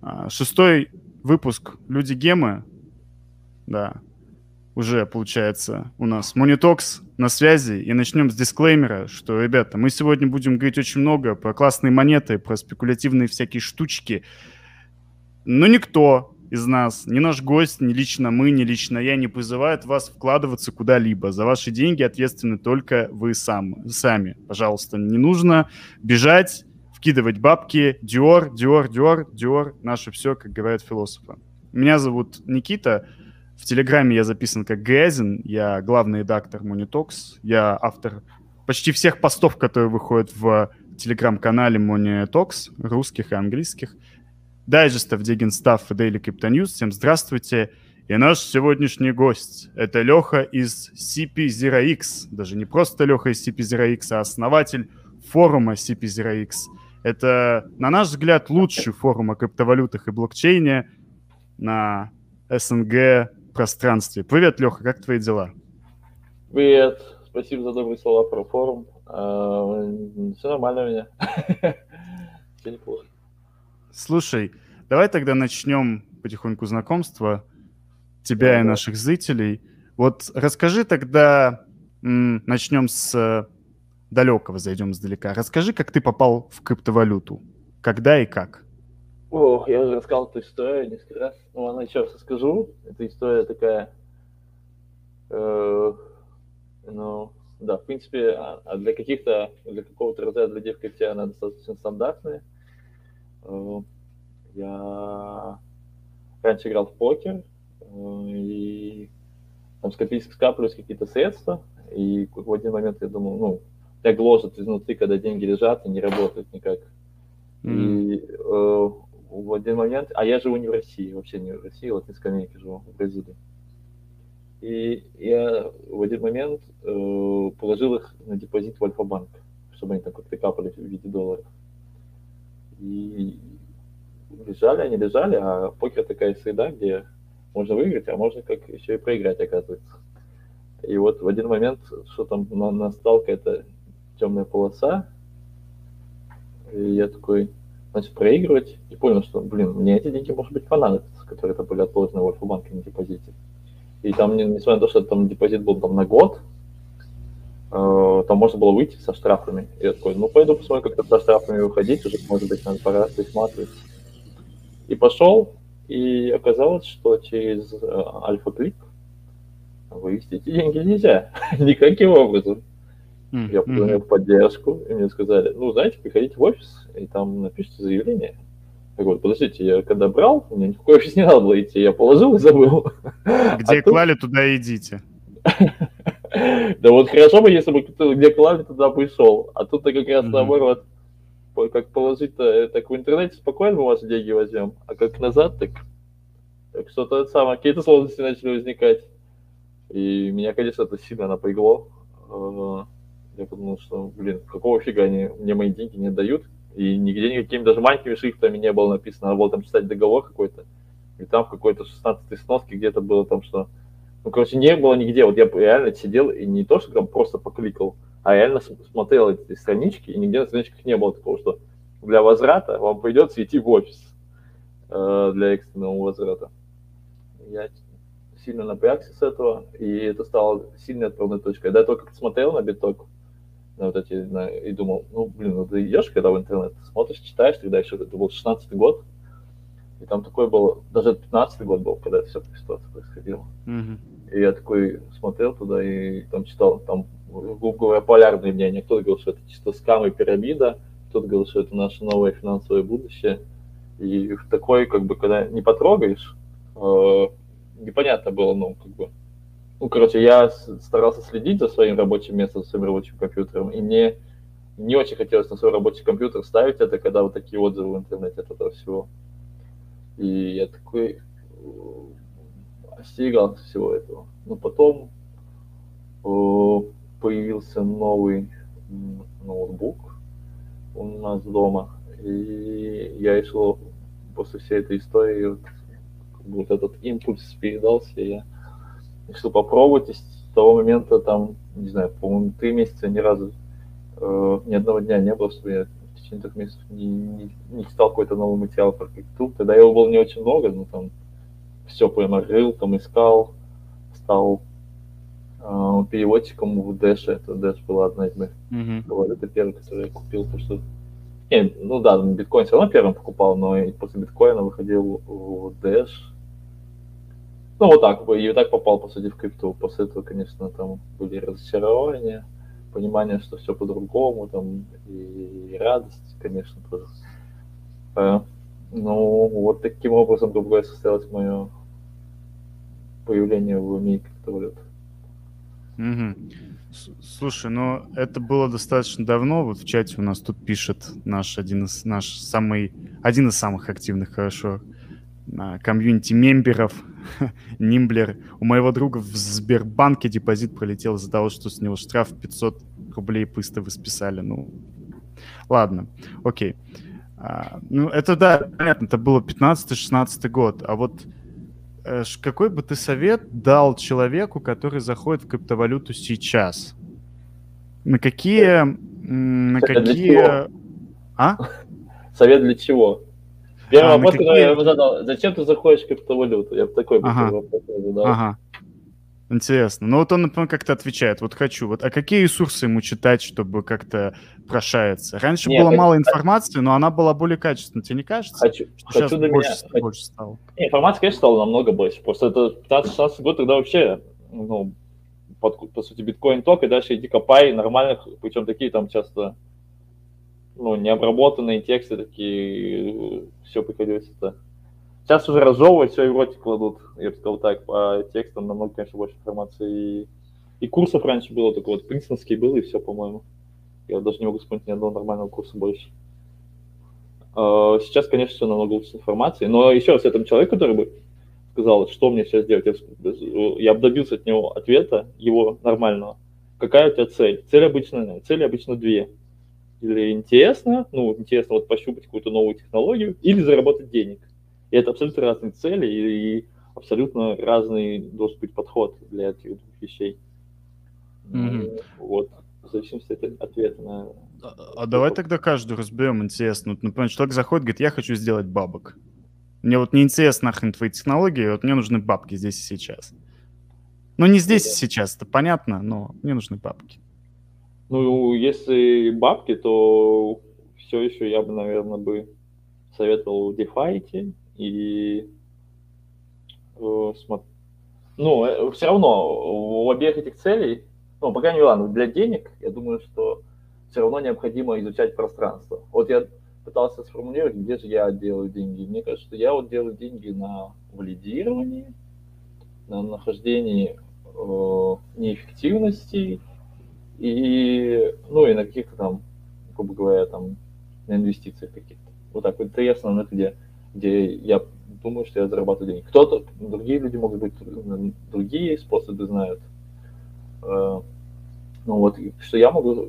А, шестой выпуск «Люди Гемы». Да, уже получается у нас Монитокс на связи. И начнем с дисклеймера, что, ребята, мы сегодня будем говорить очень много про классные монеты, про спекулятивные всякие штучки. Но никто из нас, ни наш гость, ни лично мы, ни лично я не призывает вас вкладываться куда-либо. За ваши деньги ответственны только вы сам, сами. Пожалуйста, не нужно бежать, вкидывать бабки. Диор, Диор, Диор, Диор. Наше все, как говорят философы. Меня зовут Никита. В Телеграме я записан как Грязин, я главный редактор Monitox, я автор почти всех постов, которые выходят в телеграм-канале Monitox, русских и английских, дайджестов Диггинстафф и Daily Crypto News. Всем здравствуйте. И наш сегодняшний гость — это Леха из CP0X. Даже не просто Леха из CP0X, а основатель форума CP0X. Это, на наш взгляд, лучший форум о криптовалютах и блокчейне на СНГ пространстве. Привет, Леха, как твои дела? Привет, спасибо за добрые слова про форум. А, все нормально у меня. Все неплохо. Слушай, давай тогда начнем потихоньку знакомство тебя и наших зрителей. Вот расскажи тогда, начнем с далекого, зайдем издалека. Расскажи, как ты попал в криптовалюту, когда и как. О, я уже рассказал эту историю несколько раз. Ну, ладно, еще раз расскажу. Эта история такая... Э, ну, да, в принципе, а, а для каких-то, для какого-то разряда людей в крипте она достаточно стандартная. Э, я раньше играл в покер, э, и там скопились, скапливались какие-то средства, и в один момент я думал, ну, тебя гложет изнутри, когда деньги лежат и не работают никак. Mm-hmm. И э, в один момент, а я живу не в России, вообще не в России, в Латинской Америке живу, в Бразилии. И я в один момент э, положил их на депозит в Альфа-банк, чтобы они там как-то капали в виде долларов. И лежали они, лежали, а покер такая среда, где можно выиграть, а можно как еще и проиграть, оказывается. И вот в один момент, что там настала какая-то темная полоса, и я такой, значит, проигрывать, и понял, что, блин, мне эти деньги, может быть, понадобятся, которые это были отложены в Альфа-банке на депозите. И там, несмотря на то, что там депозит был там на год, э, там можно было выйти со штрафами. И я такой, ну, пойду посмотрю, как со штрафами выходить, уже, может быть, надо пора присматривать. И пошел, и оказалось, что через э, Альфа-клик вывести эти деньги нельзя никаким образом. Mm-hmm. Я позвонил в поддержку, и мне сказали, ну, знаете, приходите в офис, и там напишите заявление. Я говорю, подождите, я когда брал, мне никакой офис не надо было идти, я положил и забыл. Где а клали, тут... туда идите. Да вот хорошо бы, если бы кто где клали, туда пришел. А тут-то как раз наоборот, как положить-то, э, так в интернете спокойно мы ваши деньги возьмем, а как назад, так, так что-то самое, какие-то сложности начали возникать. И меня, конечно, это сильно напрягло. Я подумал, что, блин, какого фига они мне мои деньги не дают, и нигде никакими даже маленькими шрифтами не было написано, надо было там читать договор какой-то, и там в какой-то 16-й сноске где-то было там, что... Ну, короче, не было нигде, вот я реально сидел и не то, что там просто покликал, а реально смотрел эти странички, и нигде на страничках не было такого, что для возврата вам придется идти в офис э, для экстренного возврата. Я сильно напрягся с этого, и это стало сильной отправной точкой. Когда я только посмотрел на биток, на вот эти, на, и думал, ну, блин, ну ты идешь, когда в интернет, смотришь, читаешь, тогда еще, это был 16 год, и там такой был, даже 15 год был, когда это все ситуация происходила. Mm-hmm. И я такой смотрел туда и там читал, там, грубо говоря, полярные мнения. Кто-то говорил, что это чисто скам и пирамида, кто-то говорил, что это наше новое финансовое будущее. И в такой, как бы, когда не потрогаешь, э, непонятно было, ну, как бы, ну, короче, я старался следить за своим рабочим местом, за своим рабочим компьютером, и мне не очень хотелось на свой рабочий компьютер ставить это, когда вот такие отзывы в интернете от этого всего. И я такой остерегался всего этого. Но потом э, появился новый ноутбук у нас дома, и я решил после всей этой истории вот, вот этот импульс передался, и я решил попробовать, и с того момента там, не знаю, по-моему, три месяца ни разу, э, ни одного дня не было, что я в течение трех месяцев не, не, не читал какой-то новый материал про крипту. Тогда его было не очень много, но там все прямо рыл, там искал, стал э, переводчиком в Dash. Это Dash была одна из моих mm-hmm. Это первый, который я купил, потому что не, ну да, биткоин все равно первым покупал, но и после биткоина выходил в Dash. Ну вот так, и так попал, по сути, в крипту. После этого, конечно, там были разочарования, понимание, что все по-другому, там, и, и радость, конечно, тоже. А, ну, вот таким образом, грубо говоря, состоялось мое появление в мире криптовалют. Угу. Слушай, ну это было достаточно давно. Вот в чате у нас тут пишет наш один из наш самый один из самых активных, хорошо, комьюнити мемберов Нимблер. У моего друга в Сбербанке депозит пролетел из-за того, что с него штраф 500 рублей пыстовы списали. Ну, ладно, окей. А, ну, это да, понятно, это было 15-16 год. А вот э, какой бы ты совет дал человеку, который заходит в криптовалюту сейчас? На какие... На совет какие... А? Совет для чего? Первый а, вопрос, какие... который я ему задал, зачем ты заходишь в криптовалюту? Я бы такой ага. вопрос задал. Ага. Интересно. Ну вот он, например, как-то отвечает, вот хочу. Вот, а какие ресурсы ему читать, чтобы как-то прошаяться? Раньше Нет, было мало информации, но она была более качественной. Тебе не кажется? Хочу, что хочу сейчас больше, меня, больше стало? Не, информации, конечно, стало намного больше. Просто это 15-16 год, тогда вообще, ну, под, по сути, биткоин ток, и дальше иди копай нормальных, причем такие там часто ну, необработанные тексты такие, все приходилось это. Сейчас уже разжевывать, все и в ротик кладут, я бы сказал так, по текстам намного, конечно, больше информации. И, и курсов раньше было, только вот Принстонский был, и все, по-моему. Я даже не могу вспомнить ни одного нормального курса больше. А, сейчас, конечно, все намного лучше информации, но еще раз, этому человеку, который бы сказал, что мне сейчас делать, я, я бы добился от него ответа, его нормального. Какая у тебя цель? Цель обычно, цель обычно две или интересно, ну, интересно вот пощупать какую-то новую технологию, или заработать денег. И это абсолютно разные цели и, и абсолютно разный должен быть подход для этих двух вещей. Mm-hmm. Вот, в зависимости от ответа на... А, а давай тогда каждую разберем, интересно. Вот, например, человек заходит, говорит, я хочу сделать бабок. Мне вот не интересно нахрен твои технологии, вот мне нужны бабки здесь и сейчас. Ну, не здесь и сейчас, это понятно, но мне нужны бабки. Ну, если бабки, то все еще я бы, наверное, бы советовал DeFi и э, ну, э, все равно у обеих этих целей, ну, пока не ладно, для денег, я думаю, что все равно необходимо изучать пространство. Вот я пытался сформулировать, где же я делаю деньги. Мне кажется, что я вот делаю деньги на валидировании, на нахождении э, неэффективностей, и, ну, и на каких-то там, грубо говоря, там, на инвестициях каких-то. Вот так вот. Это я это где, где я думаю, что я зарабатываю деньги. Кто-то, другие люди могут быть, другие способы знают. Э, ну вот, что я могу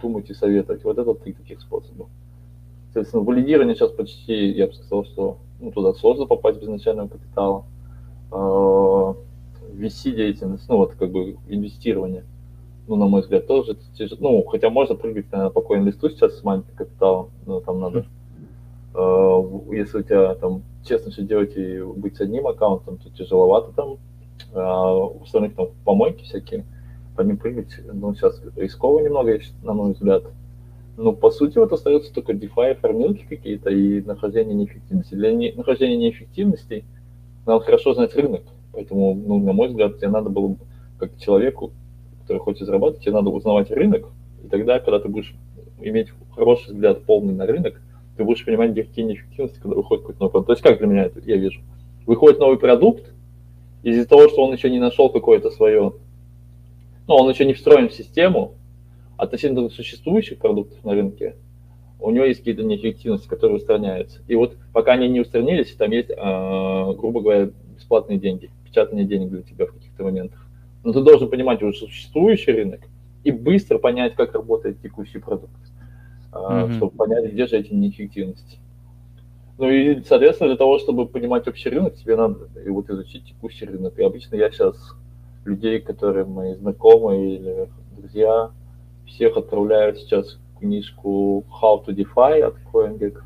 думать и советовать. Вот это три таких способа. Соответственно, валидирование сейчас почти, я бы сказал, что ну, туда сложно попасть без начального капитала. VC-деятельность, э, ну вот как бы инвестирование ну, на мой взгляд, тоже тяжело. Ну, хотя можно прыгать, наверное, по коин-листу сейчас с маленьким капиталом, но там надо, э, если у тебя там честно все делать и быть с одним аккаунтом, то тяжеловато там. А у остальных там помойки всякие, по ним прыгать, ну, сейчас рисково немного, на мой взгляд. Ну, по сути, вот остается только DeFi, формилки какие-то и нахождение неэффективности. Для не, нахождения неэффективности надо хорошо знать рынок. Поэтому, ну, на мой взгляд, тебе надо было как человеку который хочет зарабатывать, тебе надо узнавать рынок, и тогда, когда ты будешь иметь хороший взгляд полный на рынок, ты будешь понимать, где какие неэффективности, когда выходит какой-то новый продукт. То есть как для меня это я вижу? Выходит новый продукт, из-за того, что он еще не нашел какое-то свое, ну, он еще не встроен в систему, относительно существующих продуктов на рынке, у него есть какие-то неэффективности, которые устраняются. И вот пока они не устранились, там есть, э, грубо говоря, бесплатные деньги, печатание денег для тебя в каких-то моментах. Но ты должен понимать уже существующий рынок и быстро понять, как работает текущий продукт, mm-hmm. чтобы понять, где же эти неэффективности. Ну и, соответственно, для того, чтобы понимать общий рынок, тебе надо и вот изучить текущий рынок. И обычно я сейчас людей, которые мои знакомые или друзья, всех отправляю сейчас книжку How to DeFi от CoinGecko.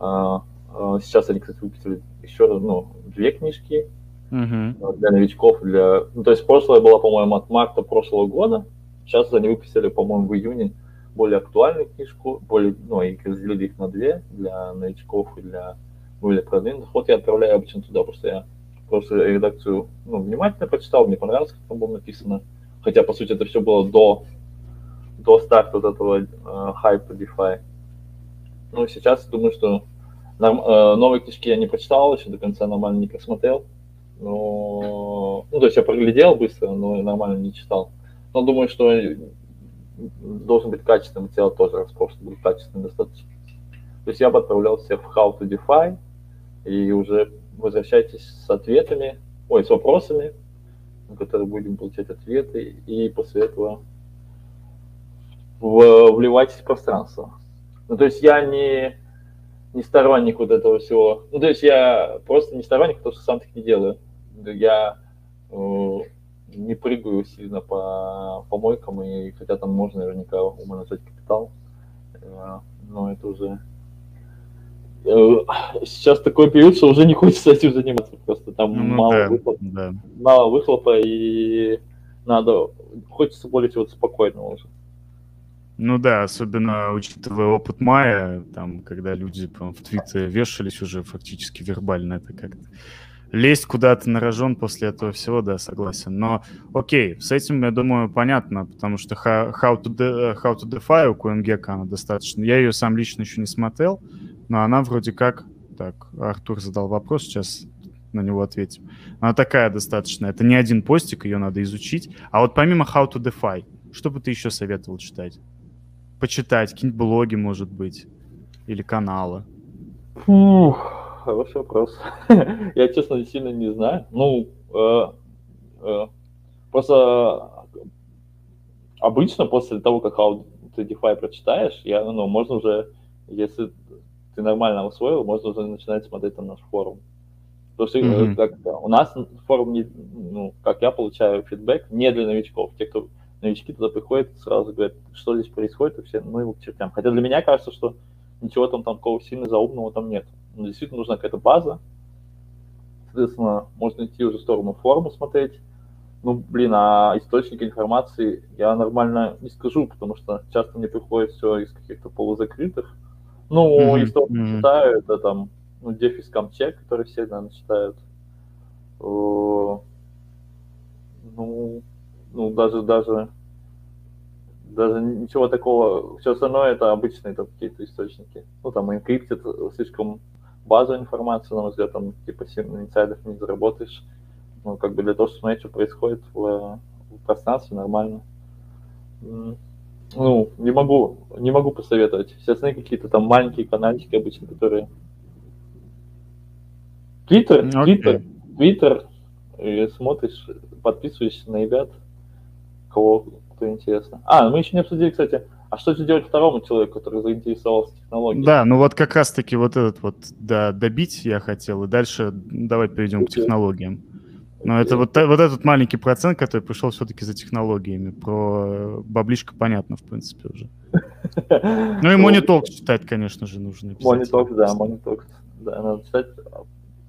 А, а, сейчас они, кстати, выпустили еще ну, две книжки uh-huh. для новичков. Для... Ну, то есть прошлая была, по-моему, от марта прошлого года. Сейчас они выпустили, по-моему, в июне более актуальную книжку, более, ну, и разделили их на две, для новичков и для более продвинутых. Вот я отправляю обычно туда, потому что я просто редакцию ну, внимательно прочитал, мне понравилось, как там было написано. Хотя, по сути, это все было до, до старта вот этого э, хайпа DeFi. Ну, сейчас думаю, что норм, э, новые книжки я не прочитал, еще до конца нормально не просмотрел. Но, ну, то есть я проглядел быстро, но нормально не читал. Но думаю, что должен быть качественный материал тоже, раз просто будет качественный достаточно. То есть я бы отправлял всех в How to DeFi и уже возвращайтесь с ответами, ой, с вопросами, на которые будем получать ответы, и после этого в, вливайтесь в пространство. Ну, то есть я не, не сторонник вот этого всего. Ну, то есть я просто не сторонник, потому что сам так не делаю. Я э, не прыгаю сильно по помойкам, и хотя там можно наверняка умножать капитал, э, но это уже Э, сейчас такой период, что уже не хочется этим заниматься, просто там ну, мало, да, выхлопа, да. мало выхлопа, и надо, хочется более чего-то спокойного уже. Ну да, особенно учитывая опыт мая, там, когда люди по в Твиттере вешались уже фактически вербально, это как-то лезть куда-то на рожон после этого всего, да, согласен. Но окей, с этим, я думаю, понятно, потому что How to, de, how to DeFi у CoinGecko она достаточно... Я ее сам лично еще не смотрел, но она вроде как... Так, Артур задал вопрос, сейчас на него ответим. Она такая достаточно. Это не один постик, ее надо изучить. А вот помимо How to DeFi, что бы ты еще советовал читать? Почитать, какие-нибудь блоги, может быть, или каналы? Фух, хороший вопрос. Я, честно, сильно не знаю. Ну, э, э, просто обычно после того, как to DeFi прочитаешь, я, ну, можно уже, если ты нормально усвоил, можно уже начинать смотреть там наш форум. Потому что mm-hmm. как, у нас форум, не, ну, как я получаю фидбэк, не для новичков. Те, кто новички туда приходят, сразу говорят, что здесь происходит, и все, ну его к чертям. Хотя для меня кажется, что ничего там, там такого сильно заумного там нет. Но действительно нужна какая-то база. Соответственно, можно идти уже в сторону форума смотреть. Ну, блин, а источники информации я нормально не скажу, потому что часто мне приходит все из каких-то полузакрытых ну, mm-hmm. что mm-hmm. читаю, это там, ну, Дефис Камчек, который все, наверное, читают. ну, ну, даже, даже, даже ничего такого, все остальное это обычные там какие-то источники. Ну, там, инкриптит слишком базовая информация, на мой взгляд, там, типа, сильно инсайдов не заработаешь. Ну, как бы для того, чтобы смотреть, что происходит в, в пространстве, нормально ну, не могу, не могу посоветовать. Все остальные какие-то там маленькие каналчики обычно, которые... Твиттер, okay. Твиттер, Твиттер, и смотришь, подписываешься на ребят, кого кто интересно. А, мы еще не обсудили, кстати, а что же делать второму человеку, который заинтересовался технологией? Да, ну вот как раз-таки вот этот вот, да, добить я хотел, и дальше давай перейдем okay. к технологиям. Но это вот, вот этот маленький процент, который пришел все-таки за технологиями. Про баблишко понятно, в принципе, уже. Ну и Monitox читать, конечно же, нужно. Monitox, да, Monitox. Да, надо читать.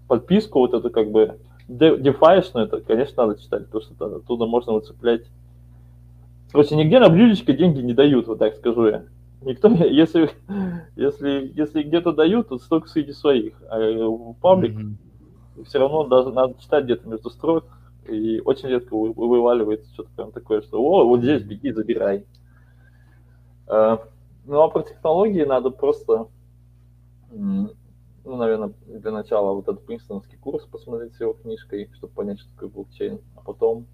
Подписку вот это как бы дефаешную, это, конечно, надо читать, потому что оттуда можно выцеплять. Короче, нигде на блюдечко деньги не дают, вот так скажу я. Никто, если, если, если где-то дают, то столько среди своих. А в паблик mm-hmm все равно даже надо читать где-то между строк, и очень редко вываливается что-то прям такое, что «О, вот здесь беги, забирай». А, ну, а про технологии надо просто, ну, наверное, для начала вот этот принстонский курс посмотреть с его книжкой, чтобы понять, что такое блокчейн, а потом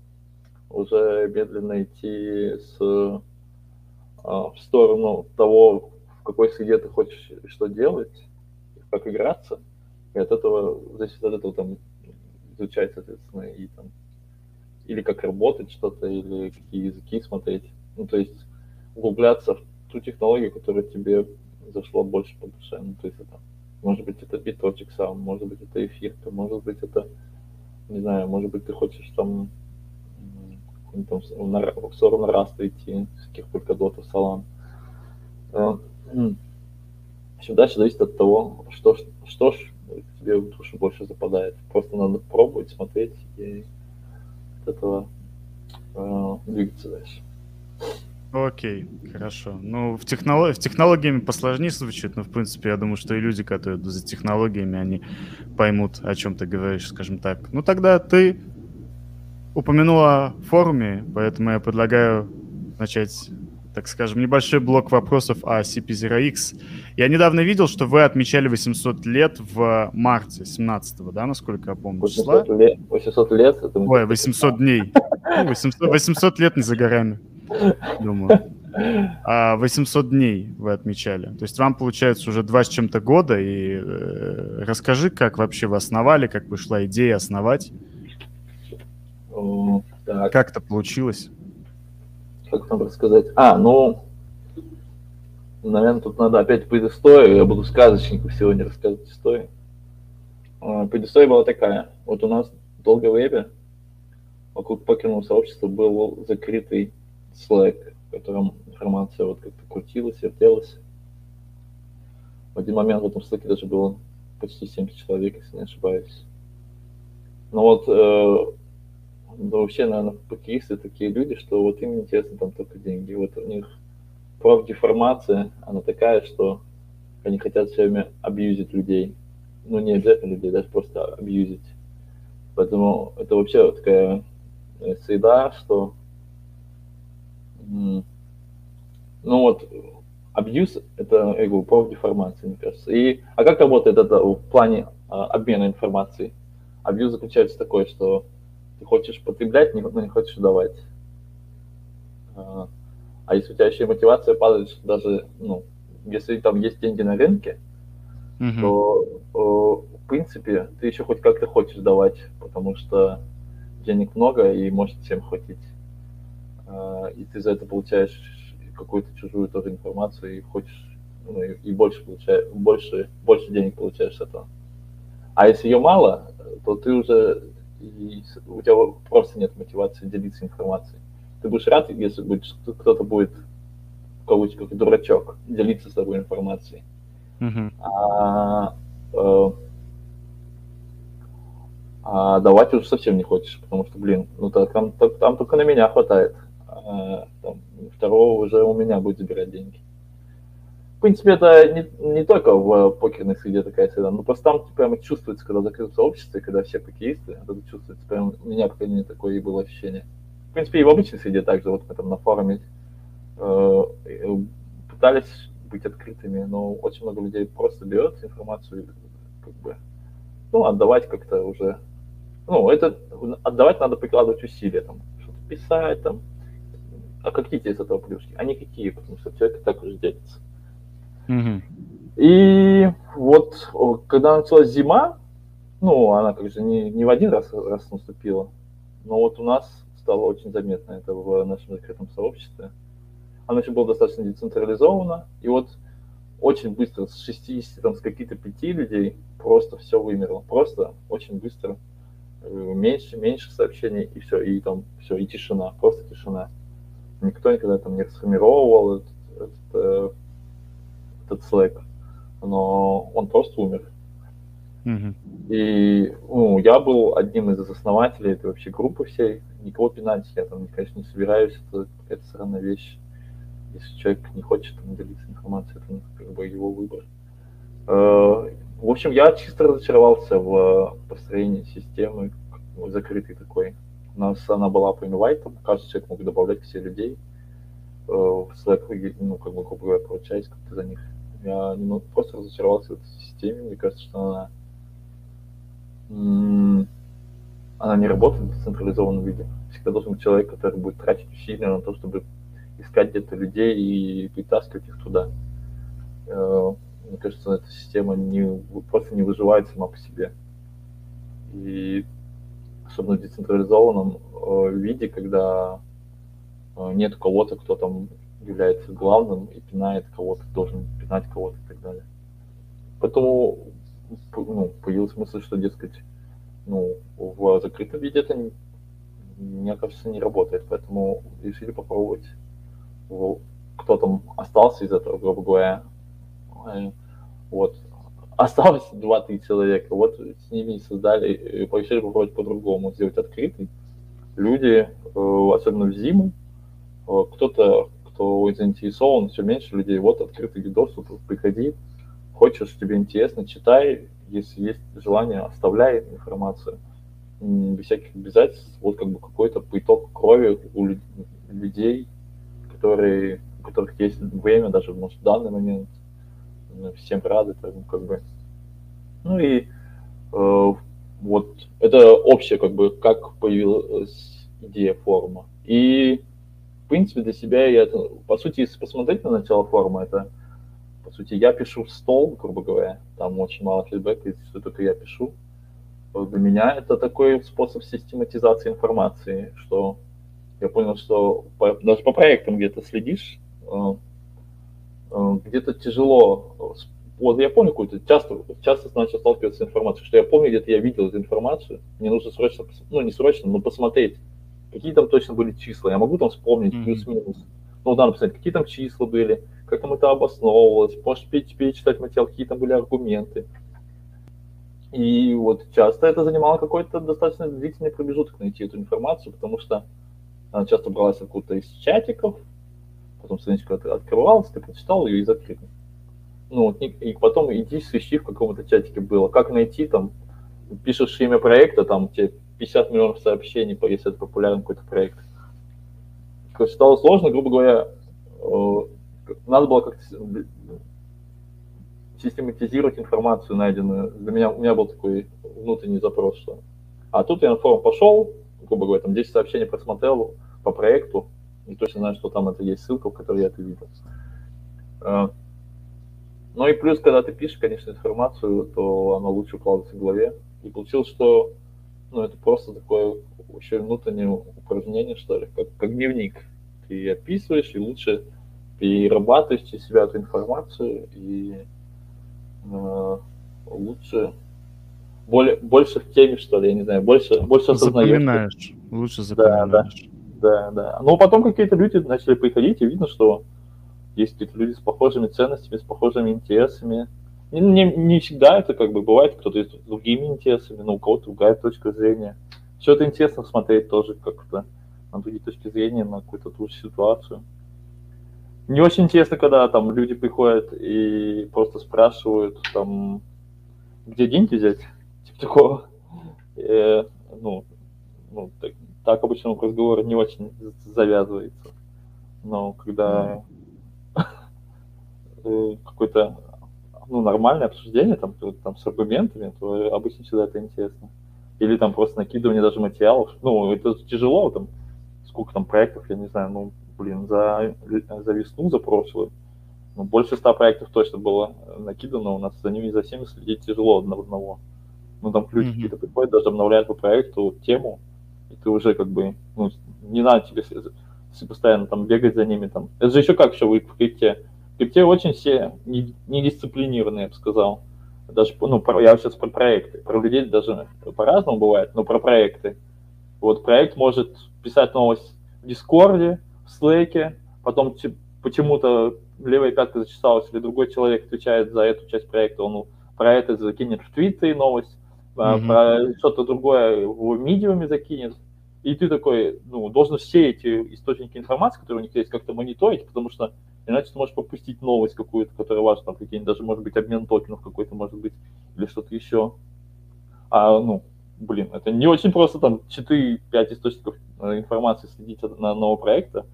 уже медленно идти с, а, в сторону того, в какой среде ты хочешь что делать, как играться – и от этого, зависит от этого там изучать, соответственно, и там или как работать что-то, или какие языки смотреть. Ну, то есть углубляться в ту технологию, которая тебе зашла больше по душе. Ну, то есть это, может быть, это биточек сам, может быть, это эфирка, может быть, это, не знаю, может быть, ты хочешь там, там в сторону раста идти, всяких полькодотов, салам. Э, Все дальше зависит от того, что, что ж тебе в душу больше западает. Просто надо пробовать, смотреть и от этого э, двигаться дальше. Окей, хорошо. Ну, в, технолог... в технологиями посложнее звучит, но, в принципе, я думаю, что и люди, которые за технологиями, они поймут, о чем ты говоришь, скажем так. Ну, тогда ты упомянула форуме, поэтому я предлагаю начать так скажем, небольшой блок вопросов о CP0X. Я недавно видел, что вы отмечали 800 лет в марте 17 да, насколько я помню, 800 числа? Лет, 800 лет? Это Ой, 800 дней. 800, ну, 800 лет не за горами, думаю. А 800 дней вы отмечали. То есть вам, получается, уже два с чем-то года. И э, расскажи, как вообще вы основали, как вышла идея основать. Так. Как это получилось? как там рассказать? А, ну, наверное, тут надо опять предысторию. Я буду сказочников сегодня рассказывать историю. А, предыстория была такая. Вот у нас долгое время вокруг покерного сообщества был закрытый Slack, в котором информация вот как-то крутилась, вертелась. В один момент в этом Slack даже было почти 70 человек, если не ошибаюсь. Но вот э, да вообще, наверное, покеисты такие люди, что вот им интересно там только деньги. Вот у них профдеформация, она такая, что они хотят все время абьюзить людей. Ну, не обязательно людей, даже просто абьюзить. Поэтому это вообще такая э, среда, что ну вот абьюз это я говорю, профдеформация, мне кажется. И, а как работает это в плане а, обмена информацией? Абьюз заключается такой, что ты хочешь потреблять, но не хочешь давать. А, а если у тебя еще и мотивация падает, что даже, ну, если там есть деньги на рынке, mm-hmm. то, в принципе, ты еще хоть как-то хочешь давать, потому что денег много и может всем хватить. А, и ты за это получаешь какую-то чужую тоже информацию и хочешь ну, и, и больше получаешь, больше, больше денег получаешь с этого. А если ее мало, то ты уже и у тебя просто нет мотивации делиться информацией. Ты будешь рад, если будет, кто-то будет, кавычках, дурачок, делиться с тобой информацией. Uh-huh. А, э, а давать уже совсем не хочешь, потому что, блин, ну там, там, там только на меня хватает. А, там, второго уже у меня будет забирать деньги. Принципе, это не, не только в покерной среде такая среда, но просто там прямо чувствуется, когда закрыто сообщество, когда все покеисты, это чувствуется, прям у меня, по крайней мере, такое и было ощущение. В принципе, и в обычной среде также, вот мы там на форуме э, пытались быть открытыми, но очень много людей просто берет информацию, как бы, ну, отдавать как-то уже, ну, это, отдавать надо прикладывать усилия, там, что-то писать, там, а какие тебе из этого плюшки? А никакие, потому что человек так уже делится. И вот когда началась зима, ну, она же не, не в один раз, раз наступила, но вот у нас стало очень заметно это в нашем закрытом сообществе. Оно еще было достаточно децентрализовано, и вот очень быстро, с 60, там, с каких-то пяти людей просто все вымерло. Просто очень быстро. Э, меньше, меньше сообщений, и все, и там все, и тишина, просто тишина. Никто никогда там не расформировал этот, этот э, этот Slack, но он просто умер. Mm-hmm. И ну, я был одним из основателей этой вообще группы всей. Никого пинать я там, конечно, не собираюсь, это какая-то странная вещь. Если человек не хочет там, делиться информацией, это как бы его выбор. Э, в общем, я чисто разочаровался в построении системы закрытой такой. У нас она была по инвайтам, каждый человек мог добавлять людей э, в Slack, ну, как бы, грубо говоря, получать как-то за них. Я немного просто разочаровался в этой системе. Мне кажется, что она, она не работает в централизованном виде. Всегда должен быть человек, который будет тратить усилия на то, чтобы искать где-то людей и притаскивать их туда. Э, мне кажется, эта система не, просто не выживает сама по себе. И особенно в децентрализованном э, виде, когда нет кого-то, кто там является главным и пинает кого-то, должен пинать кого-то и так далее. Поэтому ну, появился мысль, что, дескать, ну, в закрытом виде это, мне кажется, не работает, поэтому решили попробовать кто там остался из этого, грубо говоря. Вот. Осталось 2-3 человека, вот с ними создали, и порешили попробовать по-другому, сделать открытый. Люди, э, особенно в зиму, э, кто-то, кто заинтересован, все меньше людей, вот открытый доступ, приходи, хочешь, тебе интересно, читай, если есть желание, оставляй информацию. Без всяких обязательств, вот как бы какой-то приток крови у людей, которые, у которых есть время, даже может, в данный момент, ну, всем рады, там, как бы. Ну и э, вот это общее, как бы, как появилась идея форума. И, в принципе, для себя я, по сути, если посмотреть на начало форума, это, по сути, я пишу в стол, грубо говоря, там очень мало фидбэка, если только я пишу, для меня это такой способ систематизации информации, что я понял, что по, даже по проектам где-то следишь, э, э, где-то тяжело. Вот я помню какую-то, часто, часто начал сталкиваться с информацией, что я помню, где-то я видел эту информацию, мне нужно срочно, ну не срочно, но посмотреть, какие там точно были числа. Я могу там вспомнить mm-hmm. плюс-минус. Ну, надо посмотреть, какие там числа были, как там это обосновывалось, может перечитать материал, какие там были аргументы. И вот часто это занимало какой-то достаточно длительный промежуток найти эту информацию, потому что она часто бралась откуда-то из чатиков, потом страничка открывалась, ты прочитал ее и закрыл. Ну, и потом иди свищи в каком-то чатике было. Как найти там, пишешь имя проекта, там тебе 50 миллионов сообщений, если это популярный какой-то проект. Стало сложно, грубо говоря, э, надо было как-то систематизировать информацию найденную. Для меня, у меня был такой внутренний запрос, что... А тут я на форум пошел, грубо говоря, там 10 сообщений просмотрел по проекту, и точно знаю, что там это есть ссылка, в которой я это видел. А, ну и плюс, когда ты пишешь, конечно, информацию, то она лучше укладывается в голове. И получилось, что ну, это просто такое еще внутреннее упражнение, что ли, как, как дневник. Ты описываешь и лучше перерабатываешь через себя эту информацию и Э, лучше, более, больше в теме, что ли, я не знаю, больше, больше осознаешь. Запоминаешь, лучше запоминаешь. Да, да, да. Но потом какие-то люди начали приходить, и видно, что есть какие-то люди с похожими ценностями, с похожими интересами. Не, не, не всегда это как бы бывает, кто-то с другими интересами, но у кого-то другая точка зрения. Все это интересно смотреть тоже как-то на другие точки зрения, на какую-то ту ситуацию. Не очень интересно, когда там люди приходят и просто спрашивают, там, где деньги взять, типа такого. Э, ну, ну так, так обычно разговор не очень завязывается. Но когда э, какое-то ну, нормальное обсуждение там, там с аргументами, то обычно всегда это интересно. Или там просто накидывание даже материалов. Ну, это тяжело, там, сколько там проектов, я не знаю, ну, блин, за, за весну, за прошлую, ну, больше ста проектов точно было накидано, у нас за ними за всеми следить тяжело одного одного. Ну, там ключи mm-hmm. какие-то приходят, даже обновляют по проекту тему, и ты уже как бы, ну, не надо тебе постоянно там бегать за ними там. Это же еще как еще в крипте. В крипте очень все недисциплинированные, я бы сказал. Даже, ну, я сейчас про проекты. Про людей даже по-разному бывает, но про проекты. Вот проект может писать новость в Дискорде, в Slack, потом почему-то левая пятка зачесалась, или другой человек отвечает за эту часть проекта, он про это закинет в Твиттере новость, mm-hmm. про что-то другое в медиуме закинет. И ты такой, ну, должен все эти источники информации, которые у них есть, как-то мониторить, потому что иначе ты можешь пропустить новость какую-то, которая важна, какие-нибудь, даже, может быть, обмен токенов какой-то, может быть, или что-то еще. А, ну, блин, это не очень просто там 4-5 источников э, информации следить на нового проекта,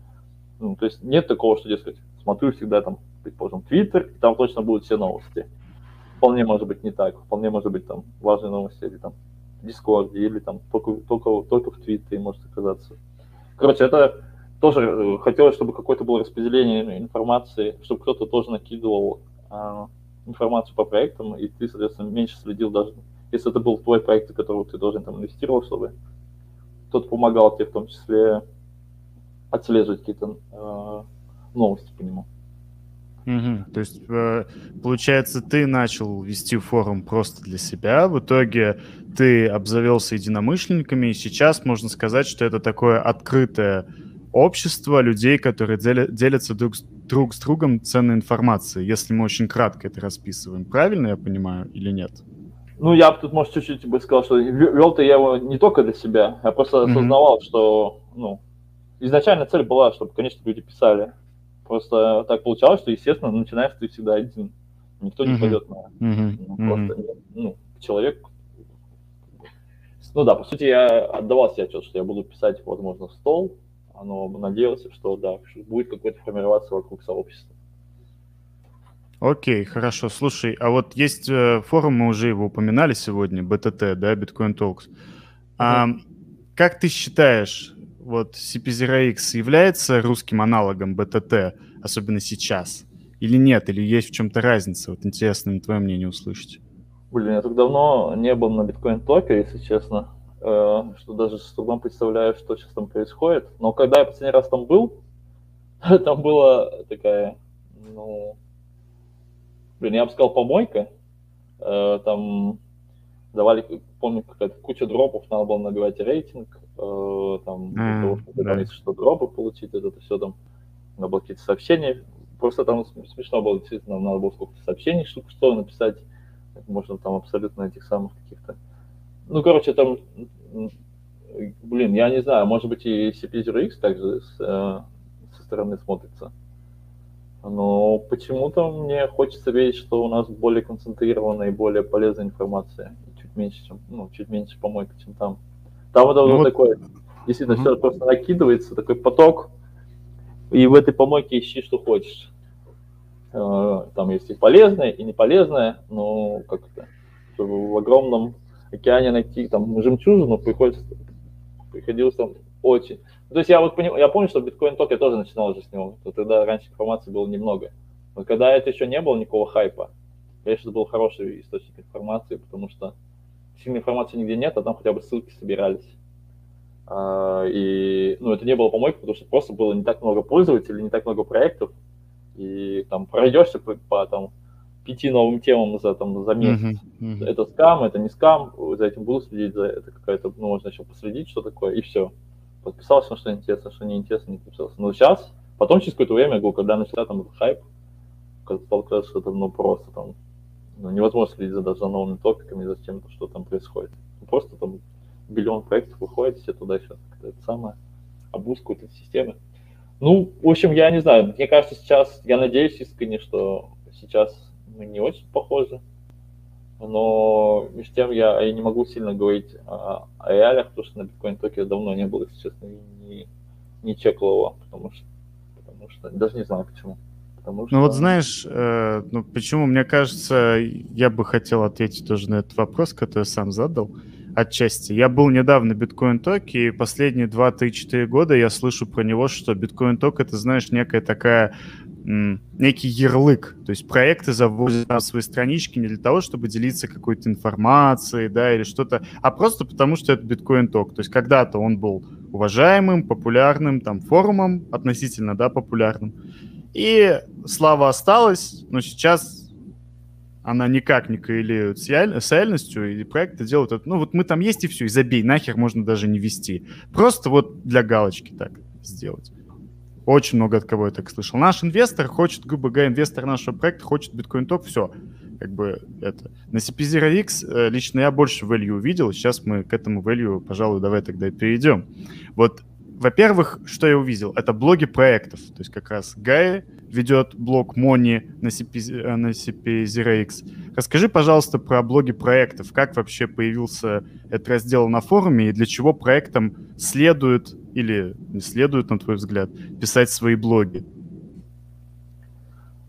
ну, то есть нет такого, что, дескать, смотрю всегда там, предположим, Твиттер, и там точно будут все новости. Вполне может быть не так, вполне может быть там важные новости или там в Дискорде, или там только, только, только в Твиттере может оказаться. Короче, это тоже э, хотелось, чтобы какое-то было распределение информации, чтобы кто-то тоже накидывал а, информацию по проектам, и ты, соответственно, меньше следил даже, если это был твой проект, в который ты должен там инвестировал, чтобы кто-то помогал тебе в том числе отслеживать какие-то э, новости по нему. Угу. То есть, э, получается, ты начал вести форум просто для себя, в итоге ты обзавелся единомышленниками, и сейчас можно сказать, что это такое открытое общество людей, которые делятся друг, друг с другом ценной информацией, если мы очень кратко это расписываем. Правильно я понимаю или нет? Ну, я бы тут, может, чуть-чуть бы сказал, что вел-то я его не только для себя, я просто mm-hmm. осознавал, что, ну, изначально цель была, чтобы, конечно, люди писали. Просто так получалось, что, естественно, начинаешь ты всегда один. Никто не mm-hmm. пойдет на... Mm-hmm. Ну, просто, ну, человек... Ну да, по сути, я отдавал себе отчет, что я буду писать, возможно, в стол, но надеялся, что, да, будет какой-то формироваться вокруг сообщества. Окей, хорошо. Слушай, а вот есть э, форум, мы уже его упоминали сегодня, BTT, да, Bitcoin Talks. А, как ты считаешь, вот CP0X является русским аналогом BTT, особенно сейчас? Или нет? Или есть в чем-то разница? Вот интересно твое мнение услышать. Блин, я так давно не был на биткоин токе, если честно, что даже с трудом представляю, что сейчас там происходит. Но когда я последний раз там был, там была такая, ну, блин, я бы сказал, помойка. Э, там давали, помню, какая-то куча дропов, надо было набивать рейтинг, э, там, для того, чтобы что дропы получить, это все там, надо было какие-то сообщения. Просто там смешно было, действительно, надо было сколько-то сообщений, штук что написать, можно там абсолютно этих самых каких-то... Ну, короче, там, блин, я не знаю, может быть и CP0X также с, э, со стороны смотрится. Но почему-то мне хочется верить, что у нас более концентрированная и более полезная информация. Чуть меньше, чем, ну, чуть меньше помойка, чем там. Там это ну, вот такой, действительно, mm-hmm. все просто накидывается, такой поток, и в этой помойке ищи, что хочешь. Э, там есть и полезное, и неполезное, но как это, в огромном океане найти там жемчужину приходится, приходилось там очень то есть я вот понял, я помню, что биткоин ток я тоже начинал уже с него. То тогда раньше информации было немного. Но когда это еще не было никакого хайпа, конечно, это был хороший источник информации, потому что сильной информации нигде нет, а там хотя бы ссылки собирались. А, и, ну, это не было помойкой, потому что просто было не так много пользователей, не так много проектов, и там пройдешься по, по там, пяти новым темам за, там, за месяц. Uh-huh, uh-huh. Это скам, это не скам, за этим буду следить, за это какая-то, ну, можно еще последить, что такое, и все подписался на что интересно, что неинтересно, не подписался. Но сейчас, потом через какое-то время, говорю, когда начался там этот хайп, стал казаться, что это ну, просто там ну, невозможно следить за, даже за новыми топиками, за тем, что там происходит. Ну, просто там миллион проектов выходит, все туда сейчас это самое, обускают эти системы. Ну, в общем, я не знаю, мне кажется, сейчас, я надеюсь искренне, что сейчас не очень похожи, но между тем я, я не могу сильно говорить о, о реалиях, потому что на биткоин токе давно не было, если честно, не, не чекал его, потому что, потому что даже не знаю почему. Потому что... Ну вот знаешь, э, ну почему, мне кажется, я бы хотел ответить тоже на этот вопрос, который сам задал отчасти. Я был недавно биткоин токе, и последние 2-3-4 года я слышу про него, что биткоин ток это, знаешь, некая такая некий ярлык. То есть проекты заводят на свои странички не для того, чтобы делиться какой-то информацией, да, или что-то, а просто потому, что это биткоин ток. То есть когда-то он был уважаемым, популярным, там, форумом относительно, да, популярным. И слава осталась, но сейчас она никак не коррелирует с, с реальностью, и проекты делают это. Ну, вот мы там есть и все, и забей, нахер можно даже не вести. Просто вот для галочки так сделать. Очень много от кого я так слышал. Наш инвестор хочет, грубо говоря, инвестор нашего проекта хочет биткоин ток, все. Как бы это. На CP0X э, лично я больше value увидел. Сейчас мы к этому value, пожалуй, давай тогда и перейдем. Вот, во-первых, что я увидел? Это блоги проектов. То есть как раз Гай ведет блог Мони на, CP, э, на CP0X. Расскажи, пожалуйста, про блоги проектов. Как вообще появился этот раздел на форуме и для чего проектам следует или не следует, на твой взгляд, писать свои блоги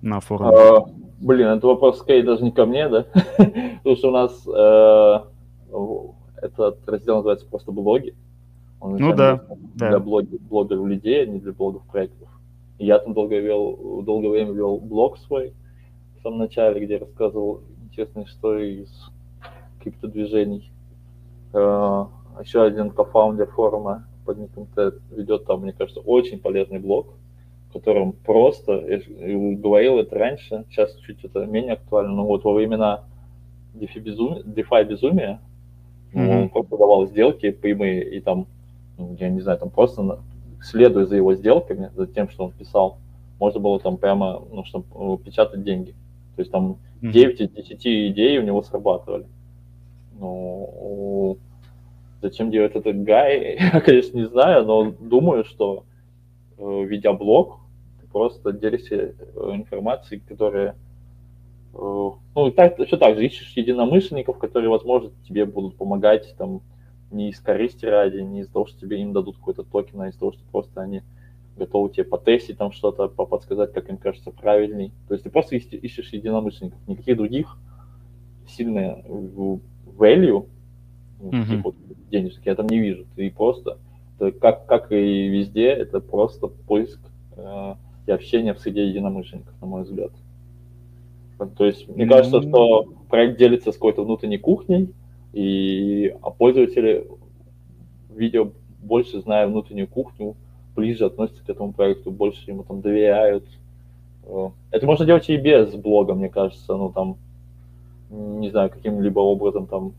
на форуме? А, блин, это вопрос скорее даже не ко мне, да? Потому что у нас э, этот раздел называется просто блоги. Он ну да, для да. блоги, блогеров людей, а не для блогов проектов. И я там долгое, вел, долгое время вел блог свой в самом начале, где рассказывал интересные истории из криптодвижений. Э, еще один кофаундер форума под ником Тед ведет там, мне кажется, очень полезный блог, в котором просто, я говорил это раньше, сейчас чуть это менее актуально, но вот во времена DeFi безумия, DeFi безумия mm-hmm. он просто давал сделки прямые, и там, ну, я не знаю, там просто следуя за его сделками, за тем, что он писал, можно было там прямо, ну, чтобы печатать деньги. То есть там 9 из 10 идей у него срабатывали. Ну, зачем делать этот гай, я, конечно, не знаю, но думаю, что э, ведя блог, просто делишься э, информацией, которая э, ну, так, все так же, ищешь единомышленников, которые, возможно, тебе будут помогать там не из корысти ради, не из-за того, что тебе им дадут какой-то токен, а из-за того, что просто они готовы тебе потестить там что-то, подсказать, как им кажется правильней. То есть ты просто ищешь единомышленников, никаких других. Сильно value, mm-hmm. вот, денежных я там не вижу. Ты просто, это как, как и везде, это просто поиск э, и общение в среде единомышленников, на мой взгляд. То есть, мне mm-hmm. кажется, что проект делится с какой-то внутренней кухней, и а пользователи видео больше зная внутреннюю кухню, ближе относятся к этому проекту, больше ему там доверяют. Э, это можно делать и без блога, мне кажется, ну там, не знаю, каким-либо образом там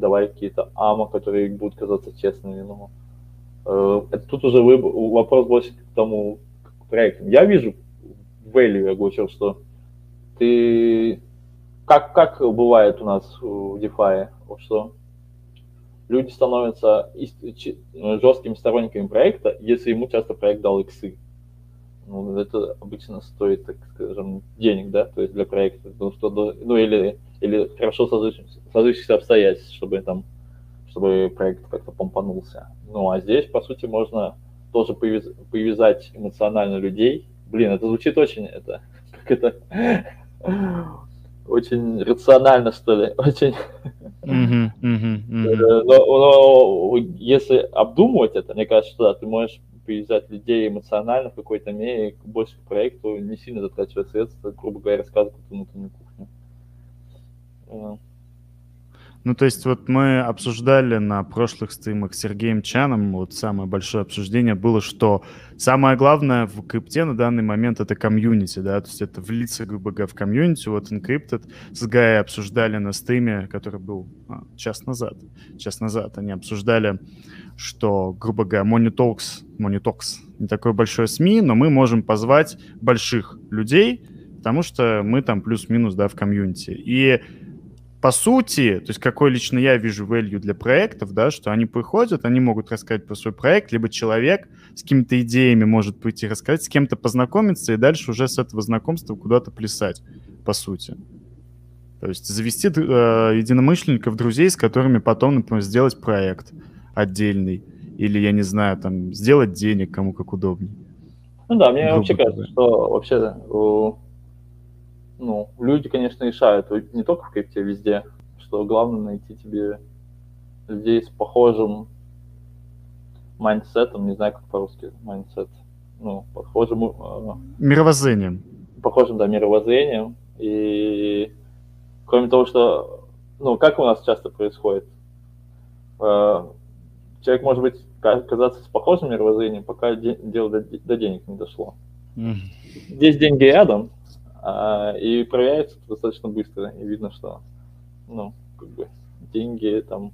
давай какие-то ама, которые будут казаться честными, но э, это тут уже выбор, вопрос больше к тому, к проекту. Я вижу value, я говорю, что ты, как, как бывает у нас в DeFi, что люди становятся жесткими сторонниками проекта, если ему часто проект дал иксы. Ну, это обычно стоит, так скажем, денег, да, то есть для проекта, ну, что, ну или, или хорошо сложившихся обстоятельств, чтобы там, чтобы проект как-то помпанулся. Ну, а здесь, по сути, можно тоже повязать эмоционально людей. Блин, это звучит очень, это, как это, очень рационально, что ли, очень. Mm-hmm, mm-hmm, mm-hmm. Но, но если обдумывать это, мне кажется, что да, ты можешь привязать людей эмоционально в какой-то мере к больше к проекту, не сильно затрачивая средства, грубо говоря, рассказывать внутреннюю кухню. Ну, то есть вот мы обсуждали на прошлых стримах с Сергеем Чаном, вот самое большое обсуждение было, что самое главное в крипте на данный момент это комьюнити, да, то есть это влиться, грубо говоря, в комьюнити. Вот Encrypted с Гай обсуждали на стриме, который был а, час назад, час назад они обсуждали, что, грубо говоря, Monitox, Monitox не такой большой СМИ, но мы можем позвать больших людей, потому что мы там плюс-минус, да, в комьюнити. И по сути, то есть какой лично я вижу value для проектов, да, что они приходят, они могут рассказать про свой проект, либо человек с какими-то идеями может прийти рассказать, с кем-то познакомиться и дальше уже с этого знакомства куда-то плясать, по сути. То есть завести э, единомышленников, друзей, с которыми потом, например, сделать проект отдельный. Или, я не знаю, там, сделать денег, кому как удобнее. Ну да, мне Грубо вообще кажется, что вообще ну, люди, конечно, решают, не только в крипте, везде, что главное найти тебе людей с похожим mindset ом, не знаю, как по-русски mindset, ну, похожим... Э, мировоззрением. Похожим, да, мировоззрением. И кроме того, что, ну, как у нас часто происходит, э, человек может быть казаться с похожим мировоззрением, пока дело до, до денег не дошло. Mm. Здесь деньги рядом, а, и проверяется достаточно быстро, и видно, что ну, как бы деньги там